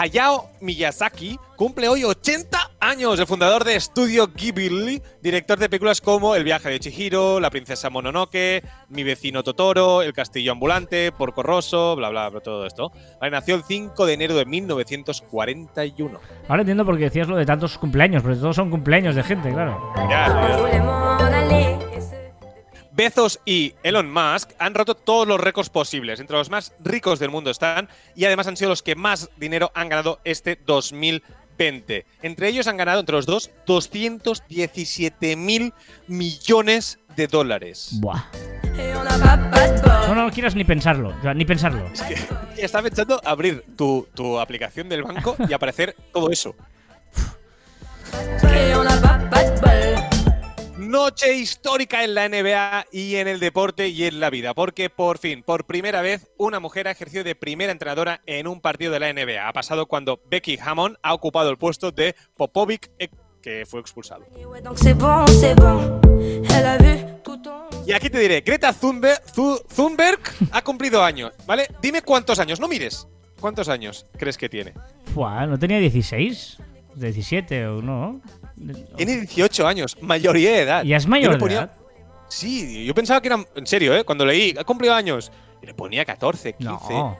Hayao Miyazaki cumple hoy 80 años, el fundador de Estudio Ghibli, director de películas como El viaje de Chihiro, La princesa Mononoke, Mi vecino Totoro, El castillo ambulante, Porco Rosso, bla bla, bla todo esto. Vale, nació el 5 de enero de 1941. Ahora entiendo por qué decías lo de tantos cumpleaños, porque todos son cumpleaños de gente, claro. Ya, ya. Bezos y Elon Musk han roto todos los récords posibles. Entre los más ricos del mundo están y además han sido los que más dinero han ganado este 2020. Entre ellos han ganado, entre los dos, 217 mil millones de dólares. Buah. No, no quieras ni pensarlo, ni pensarlo. Es que está pensando abrir tu, tu aplicación del banco y aparecer todo eso. Noche histórica en la NBA y en el deporte y en la vida, porque por fin, por primera vez, una mujer ha ejercido de primera entrenadora en un partido de la NBA. Ha pasado cuando Becky Hammond ha ocupado el puesto de Popovic, eh, que fue expulsado. Y aquí te diré, Greta Thunberg, Thu- Thunberg ha cumplido años, ¿vale? Dime cuántos años, no mires. ¿Cuántos años crees que tiene? Buah, ¿no tenía 16? 17 o no? Tiene 18 años, mayoría de edad. ¿Ya es Yo mayor le de ponía- edad? Sí, yo pensaba que era. En serio, ¿eh? Cuando leí, ha cumplido años. Y le ponía 14, 15. No.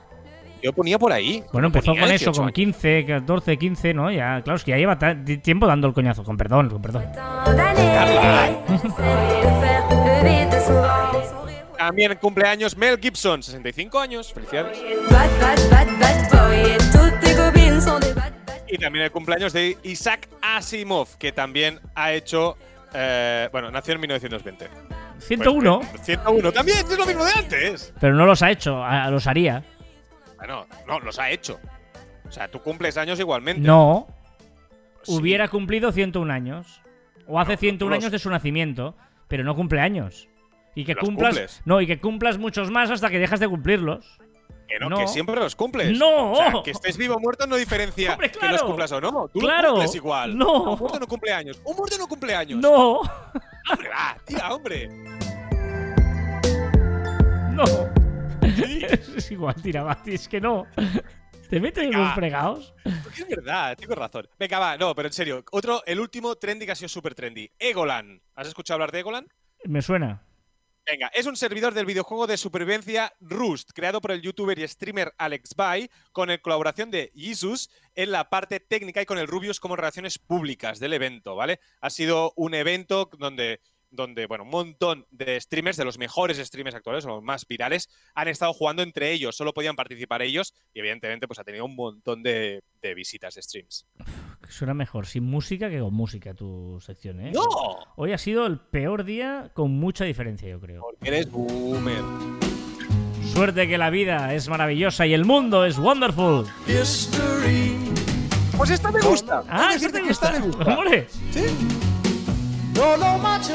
Yo ponía por ahí. Bueno, empezó Ponía con eso, 18 con años. 15, 14, 15, ¿no? Ya, claro, es que ya lleva tiempo dando el coñazo. Con perdón, con perdón. También cumpleaños Mel Gibson, 65 años. Felicidades. Y también el cumpleaños de Isaac Asimov, que también ha hecho. eh, bueno, nació en 1920. 101, Pues, 101 también, es lo mismo de antes. pero no los ha hecho, los haría. Bueno, no, los ha hecho. O sea, tú cumples años igualmente. No, Sí. hubiera cumplido 101 años. O hace No, tú 101 los- años de su nacimiento, pero no cumple años. Y que cumplas. cumples. No, y que cumplas muchos más hasta que dejas de cumplirlos. Que no, No. que siempre los cumples. No. O sea, que estés vivo o muerto no diferencia Hombre, que los cumplas o no. Tú Claro. los cumples igual. No. Un muerto no cumple años. Un muerto no cumple años. No, Hombre, va, tira, hombre. no. Sí. Es igual, tira, Bati, es que no. Te metes en Venga. unos fregados. Porque es verdad, tienes razón. Venga, va, no, pero en serio. Otro, el último trendy que ha sido súper trendy. Egolan. ¿Has escuchado hablar de Egolan? Me suena. Venga, es un servidor del videojuego de supervivencia Rust, creado por el youtuber y streamer Alex Bay, con la colaboración de Jesus en la parte técnica y con el Rubius como relaciones públicas del evento, ¿vale? Ha sido un evento donde, donde bueno, un montón de streamers, de los mejores streamers actuales, o los más virales, han estado jugando entre ellos, solo podían participar ellos, y evidentemente pues ha tenido un montón de, de visitas de streams. Suena mejor sin música que con música tu sección, ¿eh? ¡No! Hoy ha sido el peor día con mucha diferencia, yo creo. Porque eres boomer. Suerte que la vida es maravillosa y el mundo es wonderful. Pues esta me gusta. Ah, He de ¿eso decirte te que esta gusta? me gusta. Hombre.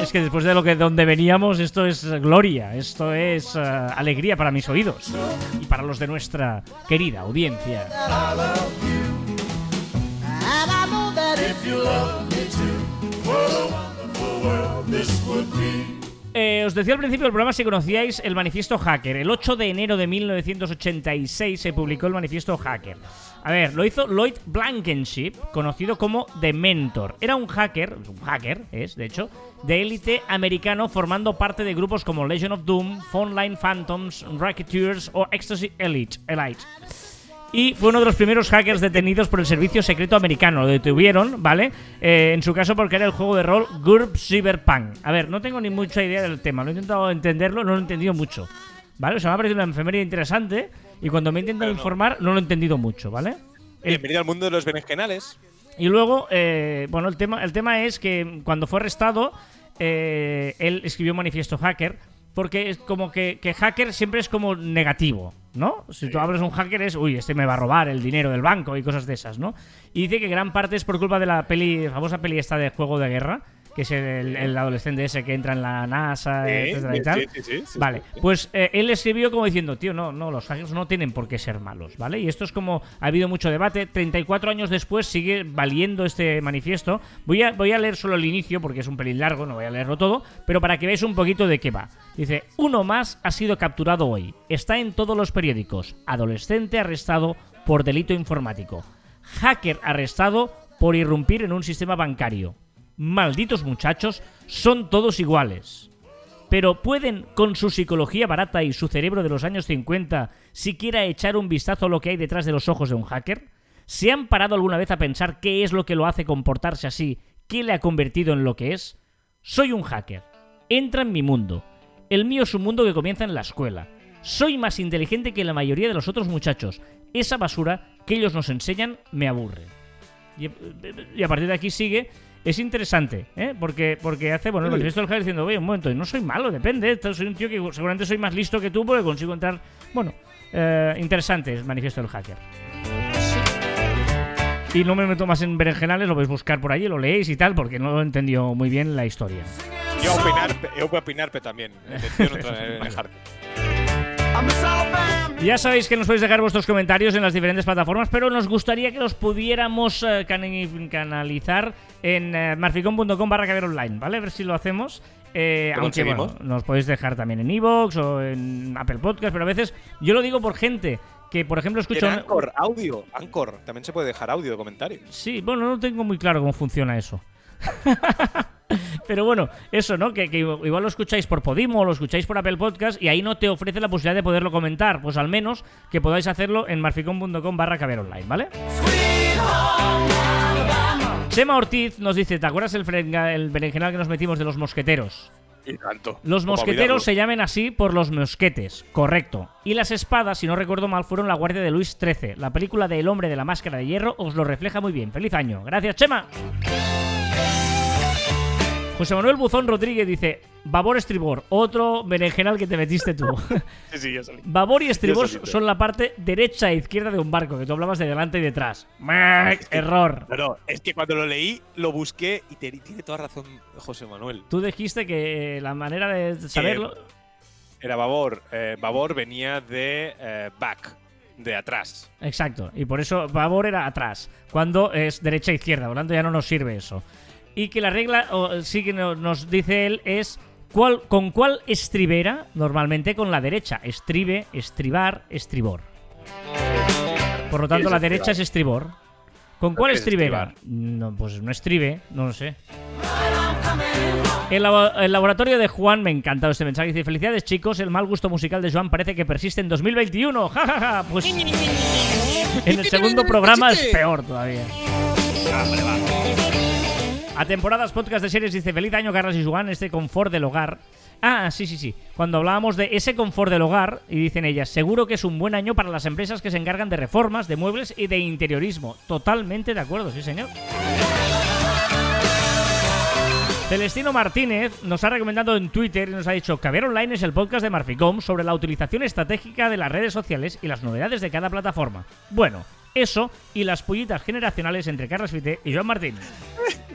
Es que después de lo que donde veníamos, esto es gloria, esto es eh, alegría para mis oídos y para los de nuestra querida audiencia. Eh, os decía al principio del programa si conocíais el manifiesto Hacker. El 8 de enero de 1986 se publicó el manifiesto Hacker. A ver, lo hizo Lloyd Blankenship, conocido como The Mentor. Era un hacker, un hacker es, de hecho, de élite americano formando parte de grupos como Legion of Doom, Phone Phantoms, Racketeers o Ecstasy Elite. Elite. Y fue uno de los primeros hackers detenidos por el servicio secreto americano. Lo detuvieron, ¿vale? Eh, en su caso porque era el juego de rol GURP Cyberpunk. A ver, no tengo ni mucha idea del tema. Lo he intentado entenderlo, no lo he entendido mucho. ¿Vale? O sea, me ha parecido una enfermería interesante. Y cuando me he intentado no. informar, no lo he entendido mucho, ¿vale? El- Bienvenido al mundo de los berenjenales. y luego, eh, bueno, el tema, el tema es que cuando fue arrestado, eh, él escribió un manifiesto hacker, porque es como que, que hacker siempre es como negativo, ¿no? Si tú hablas de un hacker es, uy, este me va a robar el dinero del banco y cosas de esas, ¿no? Y dice que gran parte es por culpa de la peli, famosa peli esta de Juego de Guerra, que es el, el adolescente ese que entra en la NASA, etcétera y tal. sí, sí, vale, pues eh, él escribió como diciendo, tío, no, no, los hackers no tienen por qué ser malos, ¿vale? Y esto es como, ha habido mucho debate, 34 años después sigue valiendo este manifiesto. Voy a, voy a leer solo el inicio porque es un pelín largo, no voy a leerlo todo, pero para que veáis un poquito de qué va. Dice, uno más ha sido capturado hoy, está en todos los periódicos, adolescente arrestado por delito informático, hacker arrestado por irrumpir en un sistema bancario. Malditos muchachos, son todos iguales. Pero pueden, con su psicología barata y su cerebro de los años 50, siquiera echar un vistazo a lo que hay detrás de los ojos de un hacker? ¿Se han parado alguna vez a pensar qué es lo que lo hace comportarse así? ¿Qué le ha convertido en lo que es? Soy un hacker. Entra en mi mundo. El mío es un mundo que comienza en la escuela. Soy más inteligente que la mayoría de los otros muchachos. Esa basura que ellos nos enseñan me aburre. Y, y a partir de aquí sigue. Es interesante, ¿eh? Porque, porque hace, bueno, el manifiesto del hacker diciendo, oye, un momento, no soy malo, depende. Soy un tío que seguramente soy más listo que tú porque consigo entrar. Bueno, eh, interesante el manifiesto del hacker. Y no me meto más en berenjenales, lo podéis buscar por allí, lo leéis y tal, porque no lo he entendido muy bien la historia. Yo voy a opinar, yo voy a opinar pero también. Ya sabéis que nos podéis dejar vuestros comentarios en las diferentes plataformas, pero nos gustaría que los pudiéramos eh, canalizar en eh, marficom.com barra caber online, ¿vale? A ver si lo hacemos. Eh, ¿Lo aunque bueno, nos podéis dejar también en Evox o en Apple Podcast, pero a veces yo lo digo por gente que, por ejemplo, un- Anchor, audio. Anchor. También se puede dejar audio de comentarios. Sí, bueno, no tengo muy claro cómo funciona eso. Pero bueno, eso, ¿no? Que, que igual lo escucháis por Podimo o lo escucháis por Apple Podcast y ahí no te ofrece la posibilidad de poderlo comentar. Pues al menos que podáis hacerlo en marficom.com barra caber online, ¿vale? Chema Ortiz nos dice, ¿te acuerdas el, frenga- el berenjenal que nos metimos de los mosqueteros? Y tanto. Los mosqueteros se llaman así por los mosquetes, correcto. Y las espadas, si no recuerdo mal, fueron la guardia de Luis XIII. La película de El hombre de la máscara de hierro os lo refleja muy bien. ¡Feliz año! Gracias, Chema. José Manuel Buzón Rodríguez dice, Babor Estribor, otro berenjenal que te metiste tú. Sí, sí, ya salí. Babor y estribor son la parte derecha e izquierda de un barco, que tú hablabas de delante y detrás. ¡Mac! Error. No, no, es que cuando lo leí, lo busqué y te- tiene toda razón José Manuel. Tú dijiste que la manera de saberlo... Era Babor. Eh, Babor venía de eh, back, de atrás. Exacto, y por eso Babor era atrás, cuando es derecha e izquierda, por lo tanto ya no nos sirve eso. Y que la regla, o, sí que no- nos dice él, es cuál, con cuál estribera, normalmente con la derecha. Estribe, estribar, estribor. Por lo tanto, la derecha es estribor. ¿Con cuál estribera? No, pues no estribe, no lo sé. El, labo- el laboratorio de Juan, me ha encantado este mensaje. Dice: Felicidades, chicos. El mal gusto musical de Joan parece que persiste en 2021. Ja, ja, ja. Pues en el segundo programa es peor todavía. A temporadas podcast de series dice feliz año Carlos y Joan, este confort del hogar. Ah, sí, sí, sí. Cuando hablábamos de ese confort del hogar, y dicen ellas, seguro que es un buen año para las empresas que se encargan de reformas, de muebles y de interiorismo. Totalmente de acuerdo, sí, señor. Celestino Martínez nos ha recomendado en Twitter y nos ha dicho Caviar Online es el podcast de Marficom sobre la utilización estratégica de las redes sociales y las novedades de cada plataforma. Bueno, eso y las pollitas generacionales entre Carlos Fite y Joan Martín.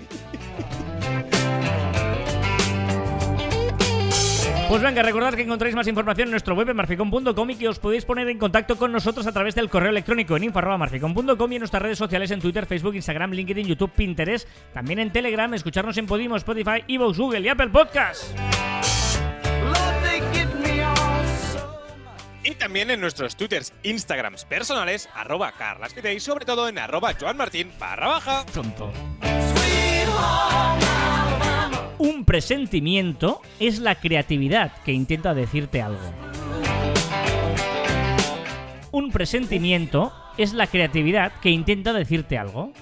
Pues venga, recordad que encontráis más información en nuestro web en marficom.com y que os podéis poner en contacto con nosotros a través del correo electrónico en info.marficom.com y en nuestras redes sociales en Twitter, Facebook, Instagram, LinkedIn, YouTube, Pinterest, también en Telegram, escucharnos en Podimo, Spotify, Evox, Google y Apple Podcasts. Y también en nuestros twitters, instagrams personales, arroba carlasfite y sobre todo en arroba joanmartin barra baja. Tonto. Un presentimiento es la creatividad que intenta decirte algo. Un presentimiento es la creatividad que intenta decirte algo.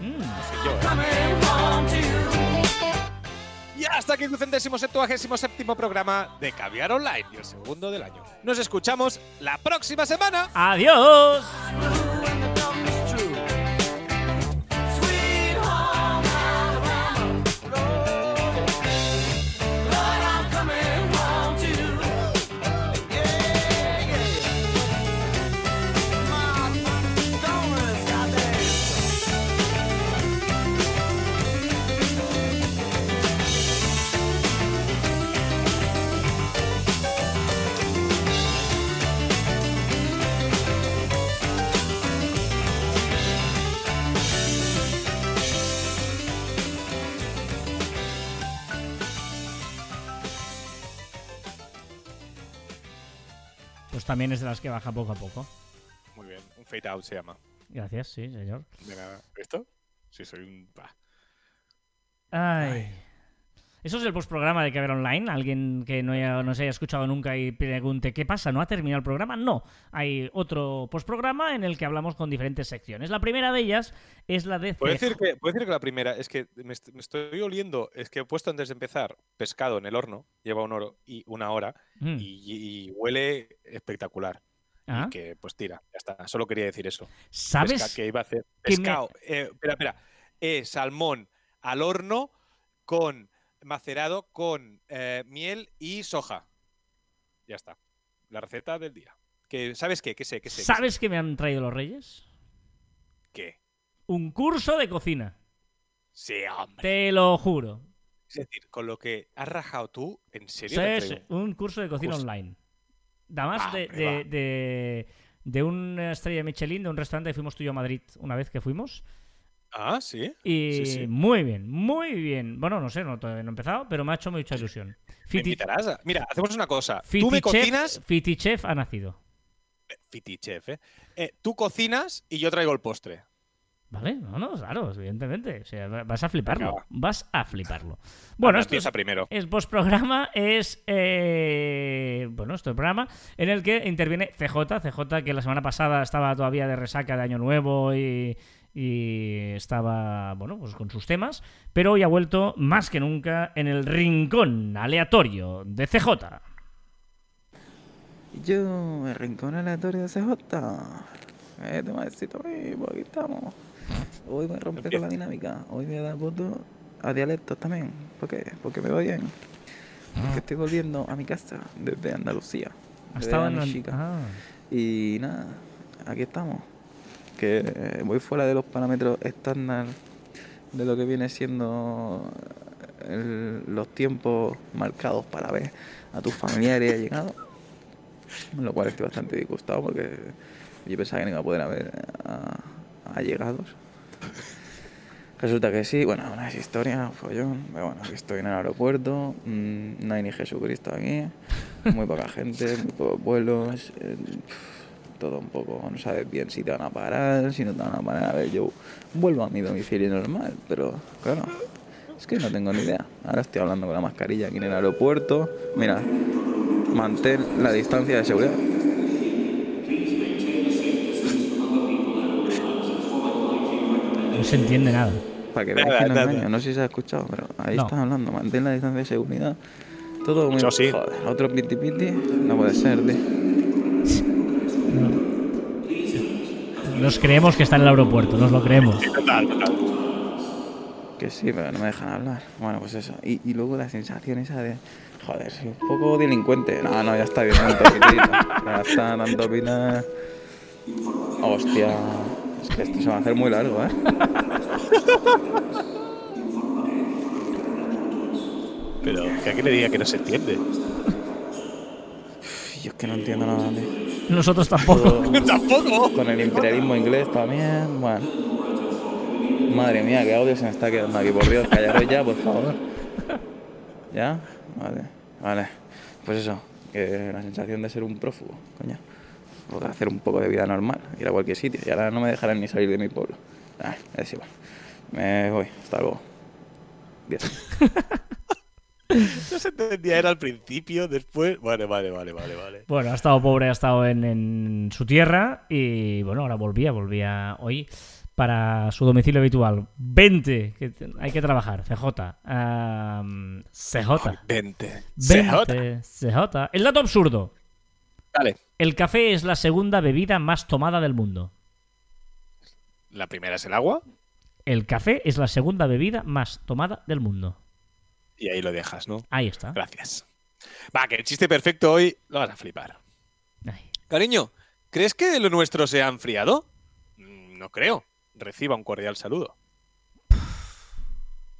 Mm. ¿eh? Y hasta aquí el centésimo septuagésimo séptimo programa de Caviar Online y el segundo del año. Nos escuchamos la próxima semana. ¡Adiós! También es de las que baja poco a poco. Muy bien, un fade out se llama. Gracias, sí, señor. De nada. ¿Esto? Sí, soy un. bah. Ay. Eso es el postprograma de Caber Online. Alguien que no, haya, no se haya escuchado nunca y pregunte qué pasa, ¿no ha terminado el programa? No. Hay otro postprograma en el que hablamos con diferentes secciones. La primera de ellas es la de ¿Puedo decir, que, puedo decir que la primera es que me, est- me estoy oliendo, es que he puesto antes de empezar pescado en el horno, lleva un oro y una hora, Mm. y, y huele espectacular. Ah. Y que, pues tira, ya está. Solo quería decir eso. ¿Sabes? Pesca- que iba a hacer me- pescado. eh, espera, espera. Eh, salmón al horno con macerado con eh, miel y soja. Ya está. La receta del día. Que, ¿Sabes qué? ¿Qué sé? ¿Qué sé? qué sé? ¿Sabes que me han traído los reyes? ¿Qué? Un curso de cocina. Sí, hombre. Te lo juro. Es decir, con lo que has rajado tú, ¿en serio? sí, un curso de cocina Curso. online. Además Ah, de, de, de, de una estrella Michelin, de un restaurante que fuimos tú y yo a Madrid una vez que fuimos. Ah, sí. Y Sí, sí. muy bien, muy bien. Bueno, no sé, no, todavía no he empezado, pero me ha hecho mucha ilusión. Fiti, a- Mira, hacemos una cosa. Tú me Fitichef- cocinas. Fitichef ha nacido. Fitichef, ¿eh? Eh, Tú cocinas y yo traigo el postre. ¿Vale? No, no, claro, evidentemente. O sea, va- vas a fliparlo. Vas a fliparlo. Bueno, Anda, esto es, primero. el postprograma es. eh, bueno, este programa en el que interviene CJ. CJ, que la semana pasada estaba todavía de resaca de Año Nuevo y, y estaba, bueno, pues con sus temas. Pero hoy ha vuelto más que nunca en el rincón aleatorio de CJ. Yo, el rincón aleatorio de CJ. Este por aquí estamos. Hoy me rompe con la dinámica. Hoy voy a dar voto a dialectos también. ¿Por qué? Porque me va bien. Porque estoy volviendo a mi casa desde Andalucía. Ha desde estado en mi el- chica. Ah. Y nada, aquí estamos. Que eh, voy fuera de los parámetros estándar de lo que viene siendo el- los tiempos marcados para ver a tus familiares allegados. Lo cual estoy bastante disgustado porque yo pensaba que no iba a poder haber allegados. Resulta que sí, bueno, una historia, follón. Pero bueno, aquí estoy en el aeropuerto, mm, no hay ni Jesucristo aquí, muy poca gente, muy pocos vuelos, eh, todo un poco, no sabes bien si te van a parar, si no te van a parar. A ver, yo vuelvo a mi domicilio normal, pero claro, es que no tengo ni idea. Ahora estoy hablando con la mascarilla aquí en el aeropuerto. Mira, mantén la distancia de seguridad. No se entiende nada. Para que veáis que no engaño. No sé si se ha escuchado, pero ahí No. están hablando. Mantén la distancia de seguridad. Todo muy... Eso sí. Joder, otro piti piti. No puede ser, tío. Nos creemos que está en el aeropuerto, nos lo creemos. Total, total. Que sí, pero no me dejan hablar. Bueno, pues eso. Y, y luego la sensación esa de... Joder, soy un poco delincuente. No, no, ya está bien. Tanto. Ya está, tanto pita. Hostia. Es que esto se va a hacer muy largo, ¿eh? Pero que aquí le diga que no se entiende. Yo es que no entiendo nada, tío. Nosotros tampoco. ¡Tampoco! Con el imperialismo inglés también, bueno. Madre mía, qué audio se me está quedando aquí, por Dios, callaros ya, por favor. ¿Ya? Vale, vale. Pues eso, que la sensación de ser un prófugo, coño. O de hacer un poco de vida normal, ir a cualquier sitio. Y ahora no me dejarán ni salir de mi pueblo. Ah, es igual. Me voy, hasta luego. Bien. No se entendía, era al principio, después. Vale, vale, vale, vale, vale. Bueno, ha estado pobre, ha estado en, en su tierra y bueno, ahora volvía, volvía hoy para su domicilio habitual. 20, que hay que trabajar, CJ. CJ. 20. 20, CJ. El dato absurdo. Vale. El café es la segunda bebida más tomada del mundo. La primera es el agua El café es la segunda bebida más tomada del mundo. Y ahí lo dejas, ¿no? Ahí está. Gracias. Va, que el chiste perfecto hoy lo vas a flipar. Cariño, ¿crees que lo nuestro se ha enfriado? Mm, No creo. Reciba un cordial saludo.